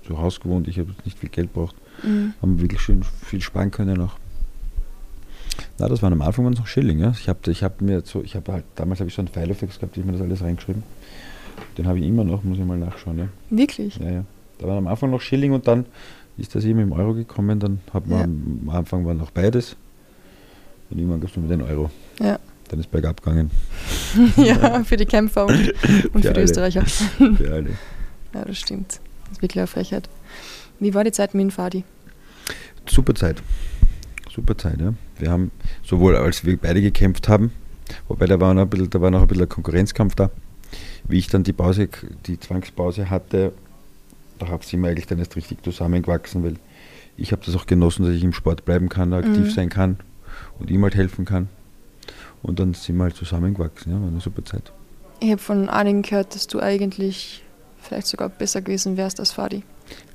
zu Hause gewohnt. Ich habe nicht viel Geld braucht Mhm. haben wir wirklich schön viel sparen können auch. Na, das waren am Anfang waren es noch Schilling, ja. Ich habe ich hab mir so, ich habe halt, damals habe ich so einen Filefax gehabt, ich mir das alles reingeschrieben. Den habe ich immer noch, muss ich mal nachschauen, ja. Wirklich? Ja, ja. Da waren am Anfang noch Schilling und dann ist das eben im Euro gekommen, dann hat man Ja. am Anfang war noch beides. Und irgendwann gab es nur mit den Euro. Ja. Dann ist bergab gegangen. ja, für die Kämpfer und, und für die alle. Österreicher. Für alle. Ja, das stimmt. Das ist wirklich eine Frechheit. Wie war die Zeit mit dem Fadi? Super Zeit. Super Zeit, ja. Wir haben sowohl als wir beide gekämpft haben, wobei da war noch ein bisschen, da war noch ein bisschen ein Konkurrenzkampf da. Wie ich dann die Pause, die Zwangspause hatte, da sind wir eigentlich dann erst richtig zusammengewachsen, weil ich habe das auch genossen, dass ich im Sport bleiben kann, aktiv Mhm. sein kann und ihm halt helfen kann. Und dann sind wir halt zusammengewachsen, ja, war eine super Zeit. Ich habe von einigen gehört, dass du eigentlich vielleicht sogar besser gewesen wärst als Fadi.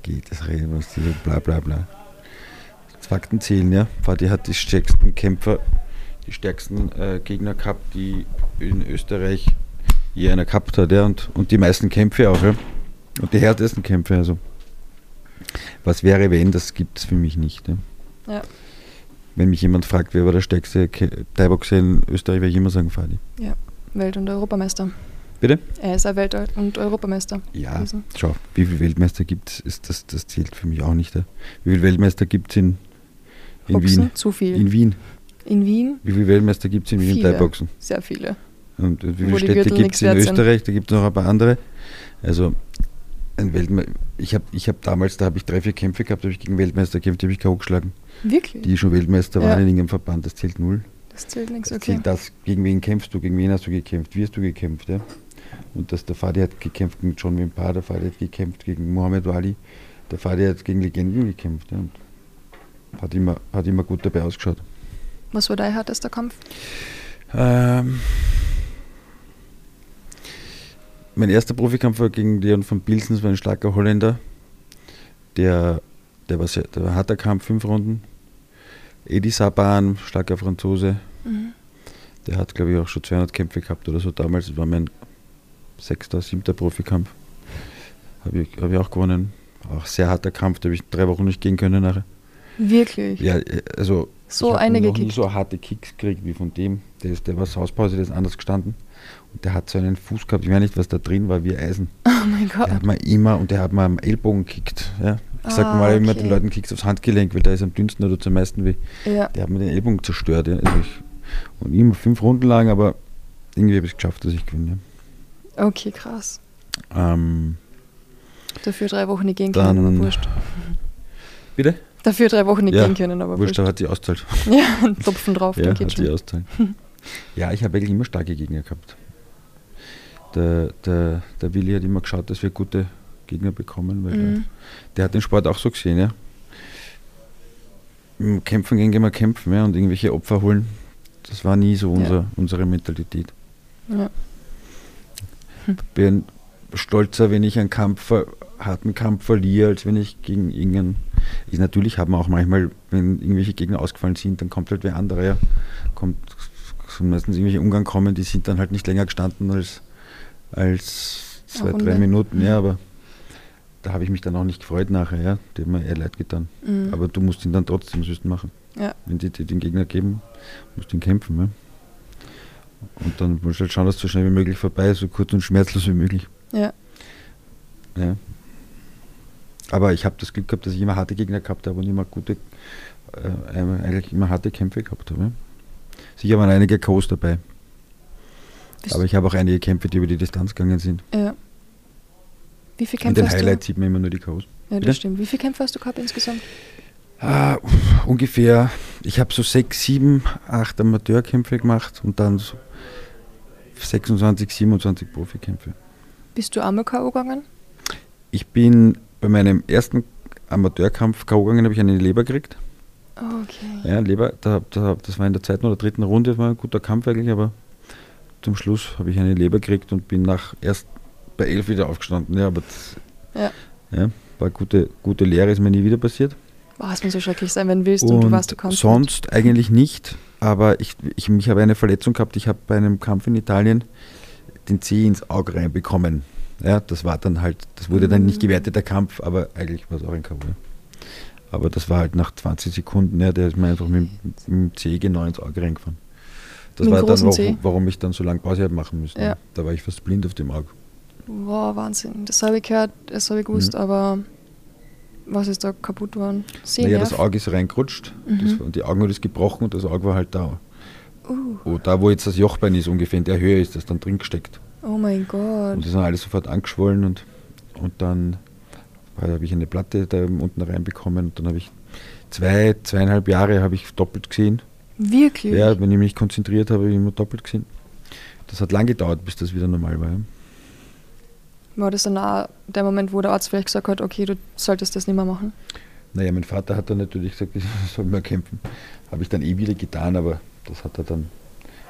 Geht, das reden wir uns, diese bla bla bla. Fakten zählen, ja. Fadi hat die stärksten Kämpfer, die stärksten äh, Gegner gehabt, die in Österreich je einer gehabt hat, ja. Und, und die meisten Kämpfe auch, ja. Und die härtesten Kämpfe, also. Was wäre, wenn, das gibt es für mich nicht. Ja. Ja. Wenn mich jemand fragt, wer war der stärkste Thai-Boxer in Österreich, werde ich immer sagen Fadi. Welt- und Europameister. Bitte? Er ist ein Welt- und Europameister. Ja, gewesen. schau, wie viele Weltmeister gibt es, das, das zählt für mich auch nicht. Ja. Wie viele Weltmeister gibt es in, in Boxen, Wien? zu viel. In Wien. In Wien Wie viele Weltmeister gibt es in Wien im. Thai-Boxen? sehr viele. Und wie viele Städte gibt es in. Österreich? Da gibt es noch ein paar andere. Also ein Weltmeister. Ich habe ich hab damals, da habe ich drei, vier Kämpfe gehabt, da habe ich gegen Weltmeister gekämpft, die habe ich K.O. geschlagen. Wirklich? Die schon Weltmeister Ja. waren in irgendeinem Verband, das zählt null. das zählt nichts, okay. zählt das, gegen wen kämpfst du, gegen wen hast du gekämpft, wie hast du gekämpft, ja. Und dass der Fadi hat gekämpft gegen John Wimpar, der Fadi hat gekämpft gegen Muhammad Ali, der Fadi hat gegen Legenden gekämpft, ja. Und hat immer, hat immer gut dabei ausgeschaut. Was war dein härtester Kampf? Ähm, mein erster Profikampf war gegen Leon von Pilsen, das war ein starker Holländer. Der, der, war, sehr, der war ein harter Kampf, fünf Runden. Edi Saban, starker Franzose. Mhm. Der hat, glaube ich, auch schon 200 Kämpfe gehabt oder so damals. Das war mein sechster, siebter Profikampf. Habe ich, hab ich auch gewonnen. Auch sehr harter Kampf, da habe ich drei Wochen nicht gehen können nachher. Wirklich? Ja, äh, also So ich hab eine noch nie so harte Kicks gekriegt wie von dem. Der, ist, der war Sauspause, der ist anders gestanden. Und der hat so einen Fuß gehabt, ich weiß nicht, was da drin war, wie Eisen. Oh mein Gott. Der hat mir immer und der hat mir am Ellbogen gekickt. Ja. Ich sag Ah, mal immer okay. den Leuten, kickst aufs Handgelenk, weil da ist am dünnsten oder zum meisten weh. Ja. Der hat mir den Ellbogen zerstört. Ja. Also ich, und immer fünf Runden lang, aber irgendwie habe ich es geschafft, dass ich gewinne. Okay, krass. Ja. Ähm, Dafür drei Wochen nicht gehen aber wurscht. bitte? Dafür drei Wochen nicht Ja, gehen können, aber Wurscht, wurscht. da hat die auszahlt. Ja, ein Tropfen drauf, Ja, dann hat geht sie schon. auszahlt. ja, ich habe eigentlich immer starke Gegner gehabt. Der, der, der Willi hat immer geschaut, dass wir gute Gegner bekommen, weil Mhm. der, der hat den Sport auch so gesehen, ja. Im Kämpfen gehen wir kämpfen, ja, und irgendwelche Opfer holen. Das war nie so Ja. unser, unsere Mentalität. Ja. Bin stolzer, wenn ich einen Kampf, harten Kampf verliere, als wenn ich gegen irgendeinen. Ich, natürlich haben wir auch manchmal, wenn irgendwelche Gegner ausgefallen sind, dann kommt halt wer anderer. Ja. Kommt meistens irgendwelche Ungarn kommen, die sind dann halt nicht länger gestanden als, als zwei, Runde. drei Minuten. Ja, aber da habe ich mich dann auch nicht gefreut nachher. Ja. Die haben mir eher leid getan. Mhm. Aber du musst ihn dann trotzdem süß machen. Ja. Wenn die dir den Gegner geben, musst du ihn kämpfen. Ja. Und dann musst du halt schauen, dass es so schnell wie möglich vorbei ist, so kurz und schmerzlos wie möglich. ja. Ja. Aber ich habe das Glück gehabt, dass ich immer harte Gegner gehabt habe und immer gute, äh, eigentlich immer harte Kämpfe gehabt habe. Sicher waren einige K's dabei. Bist- Aber ich habe auch einige Kämpfe, die über die Distanz gegangen sind. ja. Wie viele In Kämpfe den hast Highlights sieht man immer nur die K's. Ja, Bitte? das stimmt. Wie viele Kämpfe hast du gehabt insgesamt? Ah, ungefähr, ich habe so sechs, sieben, acht Amateurkämpfe gemacht und dann so 26, 27 Profikämpfe. Bist du einmal K.O. gegangen? Ich bin bei meinem ersten Amateurkampf K.O. gegangen, habe ich eine Leber gekriegt. Okay. Ja, Leber, da, da, das war in der zweiten oder dritten Runde, das war ein guter Kampf eigentlich, aber zum Schluss habe ich eine Leber gekriegt und bin nach erst bei elf wieder aufgestanden. Ja, aber das, Ja. ja, war gute, gute Lehre, ist mir nie wieder passiert. Boah, es muss so schrecklich sein, wenn du willst und, du weißt, du kannst. sonst eigentlich nicht, aber ich, ich, ich habe eine Verletzung gehabt, ich habe bei einem Kampf in Italien den Zeh ins Auge reinbekommen. Ja, das war dann halt, das wurde dann nicht gewertet, der Kampf, aber eigentlich war es auch ein K.O. Aber das war halt nach 20 Sekunden, ja, der ist mir einfach mit, dem- mit dem Zeh genau ins Auge reingefahren. Das Mit war dann, warum, warum ich dann so lange Pause habe machen müssen. Ja. Da war ich fast blind auf dem Auge. Wow, Wahnsinn. Das habe ich gehört, das habe ich gewusst, Mhm. aber was ist da kaputt worden? Naja, Sehnerv? das Auge ist reingerutscht Mhm. das, und die Augenhöhle ist gebrochen und das Auge war halt da. Uh, Oh, da, wo jetzt das Jochbein ist, ungefähr in der Höhe ist das dann drin gesteckt. Oh mein Gott. Und das ist alles sofort angeschwollen und, und dann habe ich eine Platte da unten reinbekommen und dann habe ich zwei, zweieinhalb Jahre habe ich doppelt gesehen. Wirklich? Ja, wenn ich mich konzentriert habe, habe ich immer doppelt gesehen. Das hat lang gedauert, bis das wieder normal war. War das dann auch der Moment, wo der Arzt vielleicht gesagt hat, okay, du solltest das nicht mehr machen? Naja, mein Vater hat dann natürlich gesagt, ich soll mehr kämpfen. Habe ich dann eh wieder getan, aber das hat er dann,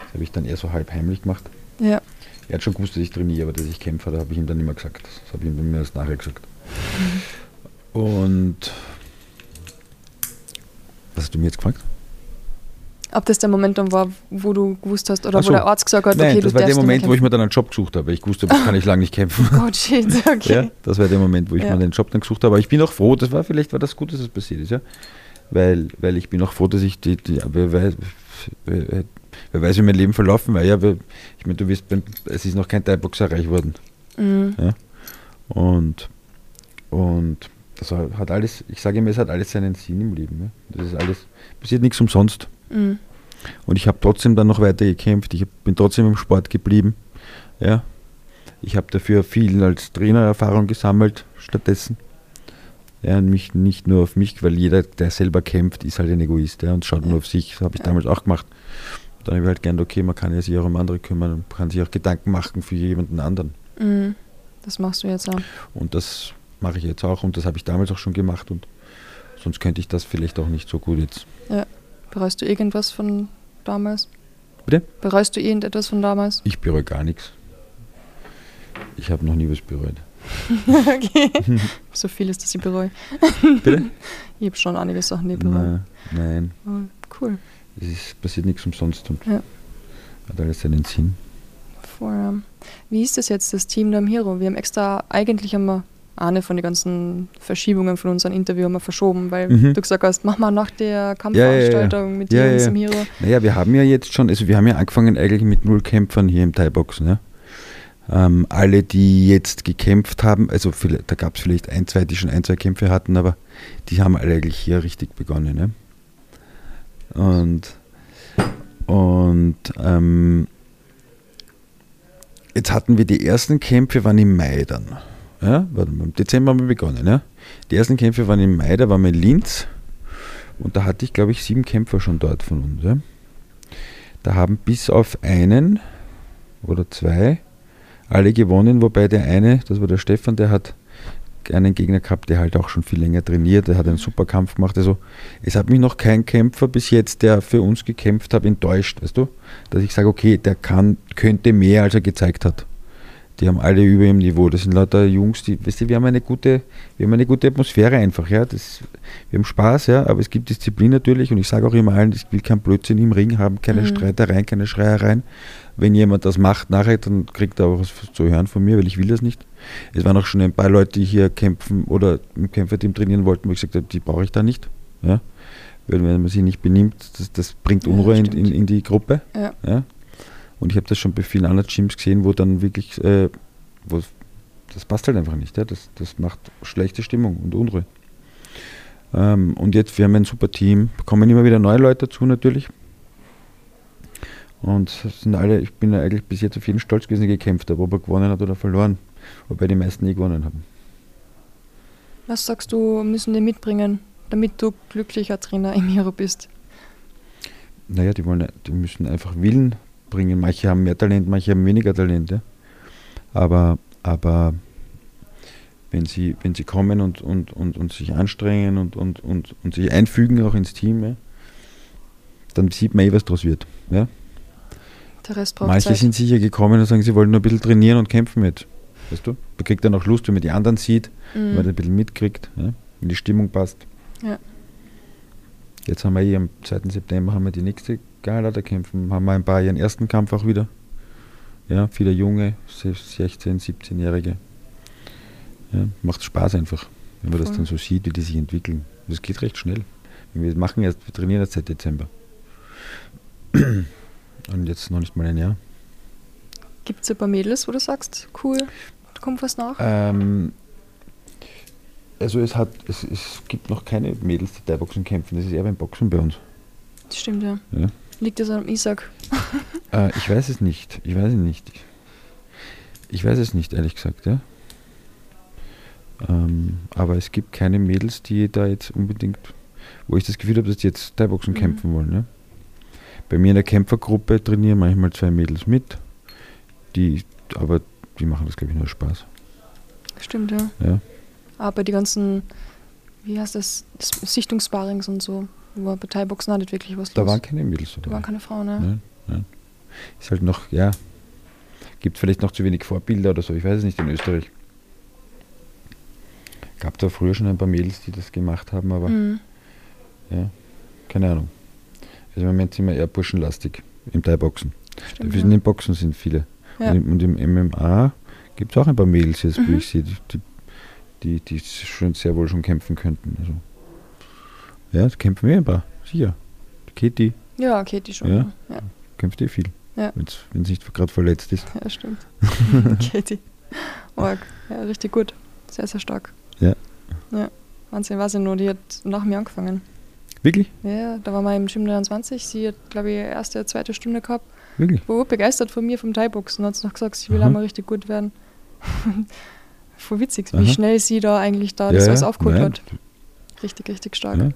das habe ich dann eher so halb heimlich gemacht. Ja. Er hat schon gewusst, dass ich trainiere, aber dass ich kämpfe, da habe ich ihm dann immer gesagt. Das habe ich ihm mir erst nachher gesagt. Und was hast du mir jetzt gefragt? Ob das der Moment dann war, wo du gewusst hast, oder Ach wo so. der Arzt gesagt hat, Nein, okay, das war der Moment, wo ich mir dann einen Job gesucht habe. Ich wusste, das kann ich lange nicht kämpfen. Oh shit, okay. Ja, das war der Moment, wo ich Ja. mir den Job dann gesucht habe. Aber ich bin auch froh, das war vielleicht war das gut, dass es passiert ist, ja. Weil, weil ich bin auch froh, dass ich die, die weiß, wer, weiß, wie mein Leben verlaufen war. Ja, weil, ich meine, du wirst es ist noch kein Thai-Boxer reich worden. Mhm. Und, und das hat alles, ich sage immer, es hat alles seinen Sinn im Leben. Ja. Das ist alles, passiert nichts umsonst. Mhm. Und ich habe trotzdem dann noch weiter gekämpft. Ich bin trotzdem im Sport geblieben. Ja. Ich habe dafür viel als Trainererfahrung gesammelt stattdessen. Ja, und mich nicht nur auf mich, weil jeder, der selber kämpft, ist halt ein Egoist ja, und schaut nur auf sich. Das habe ich Ja. damals auch gemacht. Dann habe ich halt gedacht, okay, man kann ja sich auch um andere kümmern und kann sich auch Gedanken machen für jemanden anderen. Mhm. Das machst du jetzt auch. Und das mache ich jetzt auch und das habe ich damals auch schon gemacht und sonst könnte ich das vielleicht auch nicht so gut jetzt. Bereust du irgendwas von damals? Bitte? Bereust du irgendetwas von damals? Ich bereue gar nichts. Ich habe noch nie was bereut. okay. so viel ist, dass ich bereue. Bitte? Ich habe schon einige Sachen, die ich bereue. Nein, nein, Aber Cool. Es ist, passiert nichts umsonst und Ja. hat alles seinen Sinn. Voll. Wie ist das jetzt, das Team da im Hero? Wir haben extra, eigentlich haben wir eine von den ganzen Verschiebungen von unserem Interview haben wir verschoben, weil Mhm. du gesagt hast, mach mal nach der Ja, ja, ja. Kampfveranstaltung mit dir ja, ja. Hero. Naja, wir haben ja jetzt schon, also wir haben ja angefangen eigentlich mit null Kämpfern hier im Thai-Boxen. Ja? Ähm, alle, die jetzt gekämpft haben, also da gab es vielleicht ein, zwei, die schon ein, zwei Kämpfe hatten, aber die haben alle eigentlich hier richtig begonnen. Ja? Und, und ähm, jetzt hatten wir die ersten Kämpfe, waren im Mai dann. Ja? Im Dezember haben wir begonnen. Ja? Die ersten Kämpfe waren im Mai, da waren wir in Linz. Und da hatte ich, glaube ich, sieben Kämpfer schon dort von uns. Ja? Da haben bis auf einen oder zwei alle gewonnen, wobei der eine, das war der Stefan, der hat einen Gegner gehabt, der halt auch schon viel länger trainiert, der hat einen super Kampf gemacht. Also es hat mich noch kein Kämpfer bis jetzt, der für uns gekämpft hat, enttäuscht, weißt du? Dass ich sage, okay, der kann, könnte mehr, als er gezeigt hat. Die haben alle über ihrem Niveau. Das sind lauter Jungs, die, weißt du, wir haben eine gute, wir haben eine gute Atmosphäre einfach, ja. Das, wir haben Spaß, ja, aber es gibt Disziplin natürlich und ich sage auch immer allen, ich will kein Blödsinn im Ring haben, keine Mhm. Streitereien, keine Schreiereien. Wenn jemand das macht nachher, dann kriegt er auch was zu hören von mir, weil ich will das nicht. Es waren auch schon ein paar Leute, die hier kämpfen oder im Kämpferteam trainieren wollten, wo ich gesagt habe, die brauche ich da nicht. Ja? Weil wenn man sich nicht benimmt, das, das bringt Ja, Unruhe in, in, in die Gruppe. Ja. Ja? Und ich habe das schon bei vielen anderen Gyms gesehen, wo dann wirklich, äh, wo, das passt halt einfach nicht. Ja? Das, das macht schlechte Stimmung und Unruhe. Ähm, und jetzt, wir haben ein super Team, kommen immer wieder neue Leute dazu natürlich. Und sind alle, ich bin ja eigentlich bis jetzt auf jeden stolz gewesen, gekämpft habe, ob er gewonnen hat oder verloren. Wobei die meisten nie gewonnen haben. Was sagst du, müssen die mitbringen, damit du glücklicher Trainer im Hero bist? Naja, die, wollen, die müssen einfach Willen bringen. Manche haben mehr Talent, manche haben weniger Talent. Ja? Aber, aber wenn, sie, wenn sie kommen und, und, und, und sich anstrengen und, und, und, und sich einfügen auch ins Team, ja? dann sieht man eh, was daraus wird. Ja? Der Rest braucht Manche Zeit. sind sicher gekommen und sagen, sie wollen nur ein bisschen trainieren und kämpfen mit. Weißt du? Man kriegt dann auch Lust, wenn man die anderen sieht, wenn man mhm. ein bisschen mitkriegt, ja? wenn die Stimmung passt. Ja. Jetzt haben wir eh am 2. September haben wir die nächste Gala, da kämpfen, haben wir ein paar ihren ersten Kampf auch wieder. Ja, viele junge, 16, 17-Jährige. Ja, macht Spaß einfach, wenn man das Voll. dann so sieht, wie die sich entwickeln. Das geht recht schnell. Wir machen erst, wir trainieren erst seit Dezember. Und jetzt noch nicht mal ein Jahr. Gibt es ein paar Mädels, wo du sagst, cool, da kommt was nach? Ähm, also es hat, es, es gibt noch keine Mädels, die Thai-Boxen kämpfen. Das ist eher beim Boxen bei uns. Das stimmt, ja. Ja. Liegt das am Isaac? Äh, ich weiß es nicht. Ich weiß es nicht. Ich weiß es nicht, ehrlich gesagt, ja. Ähm, aber es gibt keine Mädels, die da jetzt unbedingt, wo ich das Gefühl habe, dass die jetzt Thai-Boxen Mhm. kämpfen wollen. Ja. Bei mir in der Kämpfergruppe trainieren manchmal zwei Mädels mit, die, aber die machen das, glaube ich, nur Spaß. Stimmt, ja. Ja. Aber die ganzen, wie heißt das, das Sichtungsbarings und so, Thai-Boxen auch nicht wirklich was Da los. waren keine Mädels da dabei. waren keine Frauen, ne? Nein, nein. Ist halt noch, ja, gibt vielleicht noch zu wenig Vorbilder oder so, ich weiß es nicht in Österreich. Gab da früher schon ein paar Mädels, die das gemacht haben, aber Mhm. ja, keine Ahnung. Also im Moment sind wir eher burschenlastig im Thai-Boxen. Stimmt, Dafür sind ja. im Boxen sind viele. Ja. Und, im, MMA gibt es auch ein paar Mädels jetzt, wo Mhm. ich sehe, die, die, die, schon sehr wohl schon kämpfen könnten. Also. Ja, kämpfen wir ein paar, sicher. Katie ja, Katie schon. Ja. Ja, kämpft eh viel. Ja. Wenn es nicht gerade verletzt ist. ja stimmt. Katie. Org. Ja, richtig gut. Sehr, sehr stark. Ja. Ja. Wahnsinn, ich nur, die hat nach mir angefangen. Wirklich? Ja, da war wir im Gym 23. Sie hat, glaube ich, erste, zweite Stunde gehabt. Wirklich? War begeistert von mir vom Thai-Boxen. Hat noch gesagt, sie will Aha. auch mal richtig gut werden. Voll witzig, wie Aha. schnell sie da eigentlich da Ja, das alles aufgeholt nein. hat. Richtig, richtig stark. Ja.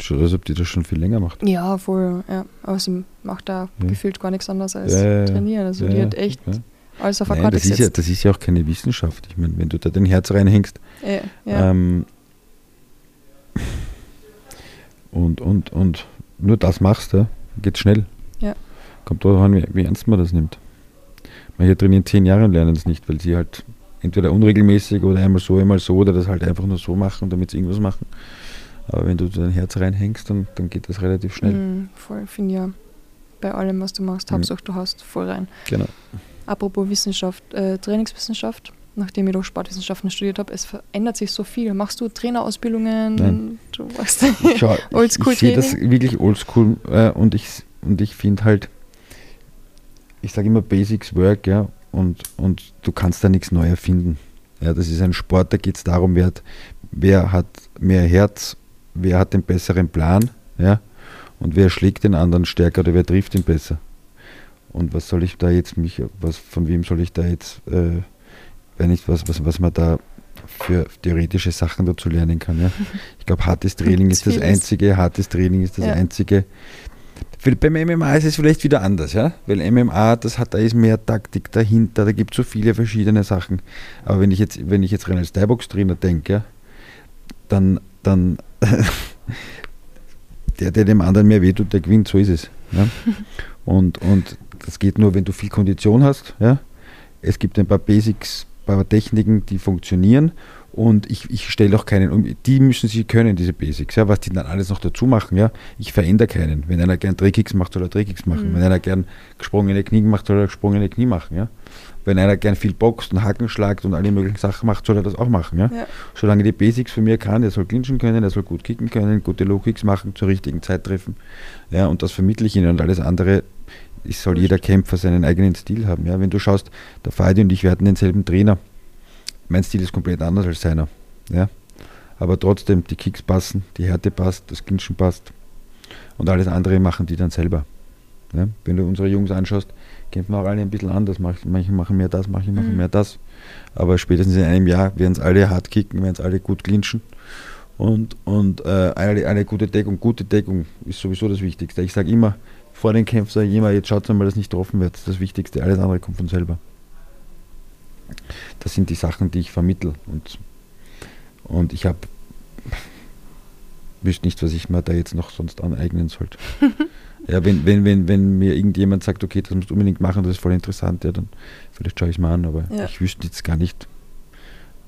Schon, als ob die das schon viel länger macht. Ja, voll, ja. Aber sie macht da Ja. gefühlt gar nichts anderes als Ja, trainieren. Also die hat echt alles auf Nein, Karte das ist, ja, das ist ja auch keine Wissenschaft. Ich meine, wenn du da dein Herz reinhängst ähm, und, und, und nur das machst, ja, geht schnell. Kommt darauf an, wie, wie ernst man das nimmt. Manche trainieren zehn Jahre und lernen es nicht, weil sie halt entweder unregelmäßig oder einmal so, einmal so oder das halt einfach nur so machen, damit sie irgendwas machen. Aber wenn du dein Herz reinhängst, dann, dann geht das relativ schnell. Mhm, voll, finde ich ja. Bei allem, was du machst, Mhm. Hauptsache du hast voll rein. Genau. Apropos Wissenschaft, äh, Trainingswissenschaft, nachdem ich doch Sportwissenschaften studiert habe, es verändert sich so viel. Machst du Trainerausbildungen? Nein. Du weißt, Ich, schau, ich, Oldschool ich sehe das wirklich oldschool äh, und ich, und ich finde halt, ich sage immer Basics Work, ja, und, und du kannst da nichts neu erfinden. Ja, das ist ein Sport, da geht es darum, wer hat, wer hat mehr Herz, wer hat den besseren Plan, ja, und wer schlägt den anderen stärker oder wer trifft ihn besser. Und was soll ich da jetzt mich, was, von wem soll ich da jetzt, äh, wenn nicht, was, was, was man da für theoretische Sachen dazu lernen kann. Ja. Ich glaube, hartes Training ist das einzige, hartes Training ist das Ja. einzige. Beim MMA ist es vielleicht wieder anders, ja, weil MMA, das hat, da ist mehr Taktik dahinter, da gibt es so viele verschiedene Sachen. Aber wenn ich jetzt, wenn ich jetzt rein als Thai-Box-Trainer denke, dann, dann der, der dem anderen mehr wehtut, der gewinnt, so ist es. Ja. Und, und das geht nur, wenn du viel Kondition hast. Ja. Es gibt ein paar Basics, ein paar Techniken, die funktionieren und ich, ich stelle auch keinen um. Die müssen sie können, diese Basics. Ja, was die dann alles noch dazu machen. Ja. Ich verändere keinen. Wenn einer gern Drehkicks macht, soll er Drehkicks machen. Mhm. Wenn einer gern gesprungene Knie macht, soll er gesprungene Knie machen. Ja. Wenn einer gern viel boxt und Haken schlagt und alle möglichen Sachen macht, soll er das auch machen. Ja. Ja. Solange die Basics von mir kann, er soll clinchen können, er soll gut kicken können, gute Low-Kicks machen, zur richtigen Zeit treffen. Ja, und das vermittle ich ihnen und alles andere, es soll jeder Kämpfer seinen eigenen Stil haben. Ja, wenn du schaust, der Fadi und ich, wir hatten denselben Trainer. Mein Stil ist komplett anders als seiner. Ja. Aber trotzdem, die Kicks passen, die Härte passt, das Clinchen passt. Und alles andere machen die dann selber. Ja. Wenn du unsere Jungs anschaust, kämpfen auch alle ein bisschen anders. Manche machen mehr das, manche machen Mhm. mehr das. Aber spätestens in einem Jahr werden es alle hart kicken, werden es alle gut clinchen. Und, und äh, eine, eine gute Deckung, gute Deckung ist sowieso das Wichtigste. Ich sage immer, vor den Kämpfen sage ich immer, jetzt schaut mal, dass nicht getroffen wird. Das ist das Wichtigste. Alles andere kommt von selber. Das sind die Sachen, die ich vermittel. Und, und ich habe wüsste nicht, was ich mir da jetzt noch sonst aneignen sollte. ja, wenn, wenn, wenn, wenn mir irgendjemand sagt, okay, das musst du unbedingt machen, das ist voll interessant, ja, dann vielleicht schaue ich es mal an, aber Ja. ich wüsste jetzt gar nicht,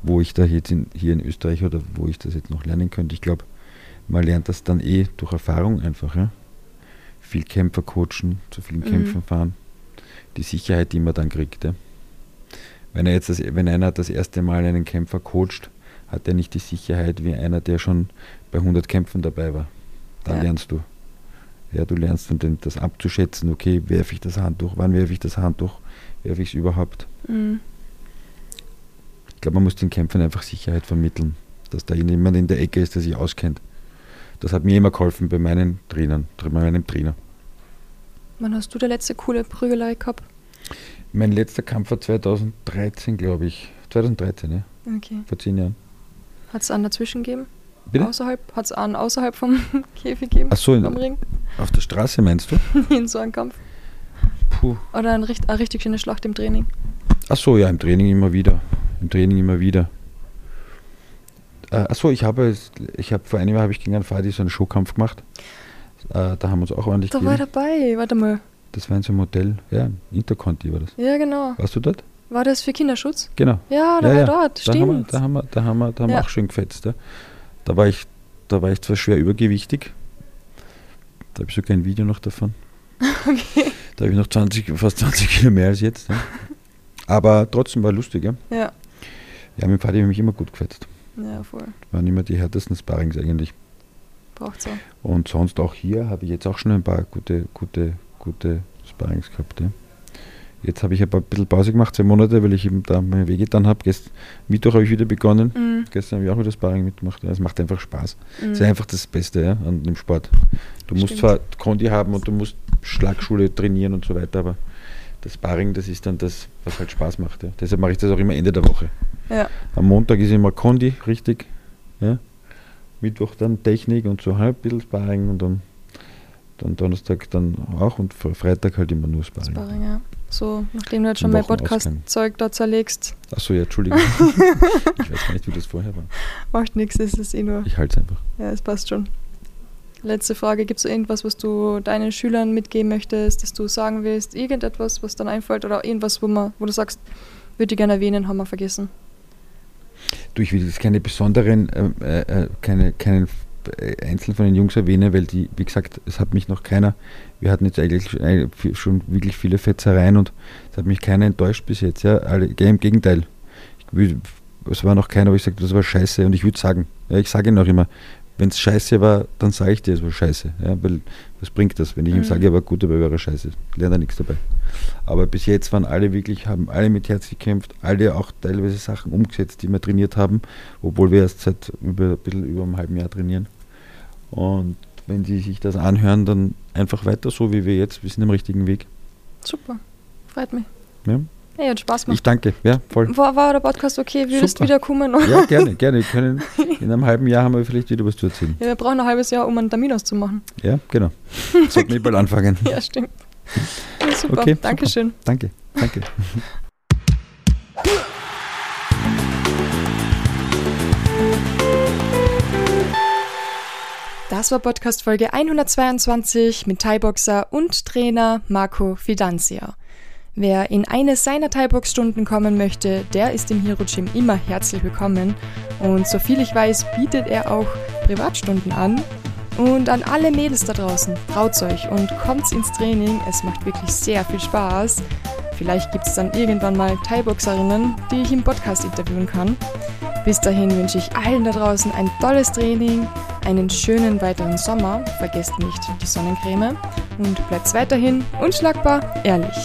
wo ich da jetzt in, hier in Österreich oder wo ich das jetzt noch lernen könnte. Ich glaube, man lernt das dann eh durch Erfahrung einfach, ja. Viel Kämpfer coachen, zu vielen Mhm. Kämpfen fahren, die Sicherheit, die man dann kriegt. Ja. Wenn, er jetzt das, wenn einer das erste Mal einen Kämpfer coacht, hat er nicht die Sicherheit wie einer, der schon bei 100 Kämpfen dabei war. Dann Ja. lernst du. Ja, du lernst dann das abzuschätzen, okay, werfe ich das Handtuch, wann werfe ich das Handtuch, werfe ich es überhaupt. Mhm. Ich glaube, man muss den Kämpfern einfach Sicherheit vermitteln, dass da jemand in der Ecke ist, der sich auskennt. Das hat mir immer geholfen bei meinen Trainern, bei meinem Trainer. Wann hast du der letzte coole Prügelei gehabt? Mein letzter Kampf war 2013, glaube ich. 2013, ja, Okay. vor zehn Jahren. Hat es einen dazwischen gegeben? Bitte? Außerhalb? Hat es einen außerhalb vom Käfig gegeben? Ach so, in- Am Ring? Auf der Straße meinst du? In so einem Kampf? Puh. Oder ein, eine richtig schöne Schlacht im Training? Ach so, ja, im Training immer wieder. Im Training immer wieder. Äh, ach so, ich habe, es- ich habe vor einem Jahr habe ich gegen einen Fadi so einen Showkampf gemacht. Äh, da haben wir uns auch ordentlich Da war gegeben. dabei. Warte mal. Das war in so einem Modell, ja, Interconti war das. Ja, genau. Warst du dort? War das für Kinderschutz? Genau. Ja, da Ja, war ja. dort. Da haben wir, Stimmt. da haben wir, da haben wir, da haben wir Ja. auch schön gefetzt. Ja. Da war ich, da war ich zwar schwer übergewichtig. Da habe ich sogar ein Video noch davon. Okay. Da habe ich noch 20, fast 20 Kilo mehr als jetzt. Ja. Aber trotzdem war lustig, ja. Ja. Ja, mit dem Fadi habe ich mich immer gut gefetzt. Ja, voll. Waren immer die härtesten Sparrings eigentlich. Braucht's auch. Und sonst auch hier habe ich jetzt auch schon ein paar gute, gute, gute Sparrings gehabt. Ja. Jetzt habe ich ein bisschen Pause gemacht, zwei Monate, weil ich eben da meine Wege getan habe. Gest Mittwoch habe ich wieder begonnen. Mhm. Gestern habe ich auch wieder Sparring mitgemacht. Ja, Es macht einfach Spaß. Mhm. Das ist einfach das Beste ja, an dem Sport. Du musst Stimmt. zwar Kondi haben und du musst Schlagschule trainieren und so weiter, aber das Sparring, das ist dann das, was halt Spaß macht. Ja. Deshalb mache ich das auch immer Ende der Woche. Ja. Am Montag ist immer Kondi, richtig. Ja. Mittwoch dann Technik und so halb bisschen Sparring und dann, dann Donnerstag dann auch und Fre- Freitag halt immer nur Sparring. Sparring, ja. So, nachdem du jetzt schon mein. Podcast-Zeug da zerlegst, Achso, ja, Entschuldigung. ich weiß gar nicht, wie das vorher war. macht nichts, ist es eh nur. Ich halte es einfach. Ja, es passt schon. Letzte Frage: Gibt es irgendwas, was du deinen Schülern mitgeben möchtest, das du sagen willst? Irgendetwas, was dann einfällt oder irgendwas, wo, man, wo du sagst, würde ich gerne erwähnen, haben wir vergessen? Du, ich will jetzt keine besonderen, äh, äh, keine, keinen äh, einzelnen von den Jungs erwähnen, weil die, wie gesagt, es hat mich noch keiner, wir hatten jetzt eigentlich schon- äh, wirklich viele Fetzereien und es hat mich keiner enttäuscht bis jetzt, ja, alle, im Gegenteil. Ich, es war noch keiner, wo ich sagte, das war scheiße und ich würde sagen, ja, ich sage ihm auch immer, wenn es scheiße war, dann sage ich dir, es war scheiße, ja, weil was bringt das, wenn ich ihm Mhm. sage, er war gut, aber er war scheiße, lernt er nichts dabei. Aber bis jetzt waren alle wirklich, haben alle mit Herz gekämpft, alle auch teilweise Sachen umgesetzt, die wir trainiert haben, obwohl wir erst seit über, ein bisschen über einem halben Jahr trainieren. Und wenn sie sich das anhören, dann einfach weiter so wie wir jetzt, wir sind am richtigen Weg. Super, freut mich. Ja. Hey, hat Spaß Ich gemacht. danke, ja, voll. War, war der Podcast okay? Würdest du Super. wieder kommen? Ja, gerne, gerne. Wir können, in einem halben Jahr haben wir vielleicht wieder was zu erzählen. Ja, wir brauchen ein halbes Jahr, um einen Termin auszumachen. Ja, genau. Sollten wir bald anfangen. Ja, stimmt. Ja, super, Okay. Dankeschön. Danke, danke. Das war Podcast Folge 122 mit Thai-Boxer und Trainer Marco Fidanzia. Wer in eine seiner Thai-Box-Stunden kommen möchte, der ist im Hero Gym immer herzlich willkommen. Und soviel ich weiß, bietet er auch Privatstunden an. Und an alle Mädels da draußen, traut euch und kommt ins Training. Es macht wirklich sehr viel Spaß. Vielleicht gibt es dann irgendwann mal Thai-Boxerinnen, die ich im Podcast interviewen kann. Bis dahin wünsche ich allen da draußen ein tolles Training, einen schönen weiteren Sommer, vergesst nicht die Sonnencreme und bleibt weiterhin unschlagbar ehrlich.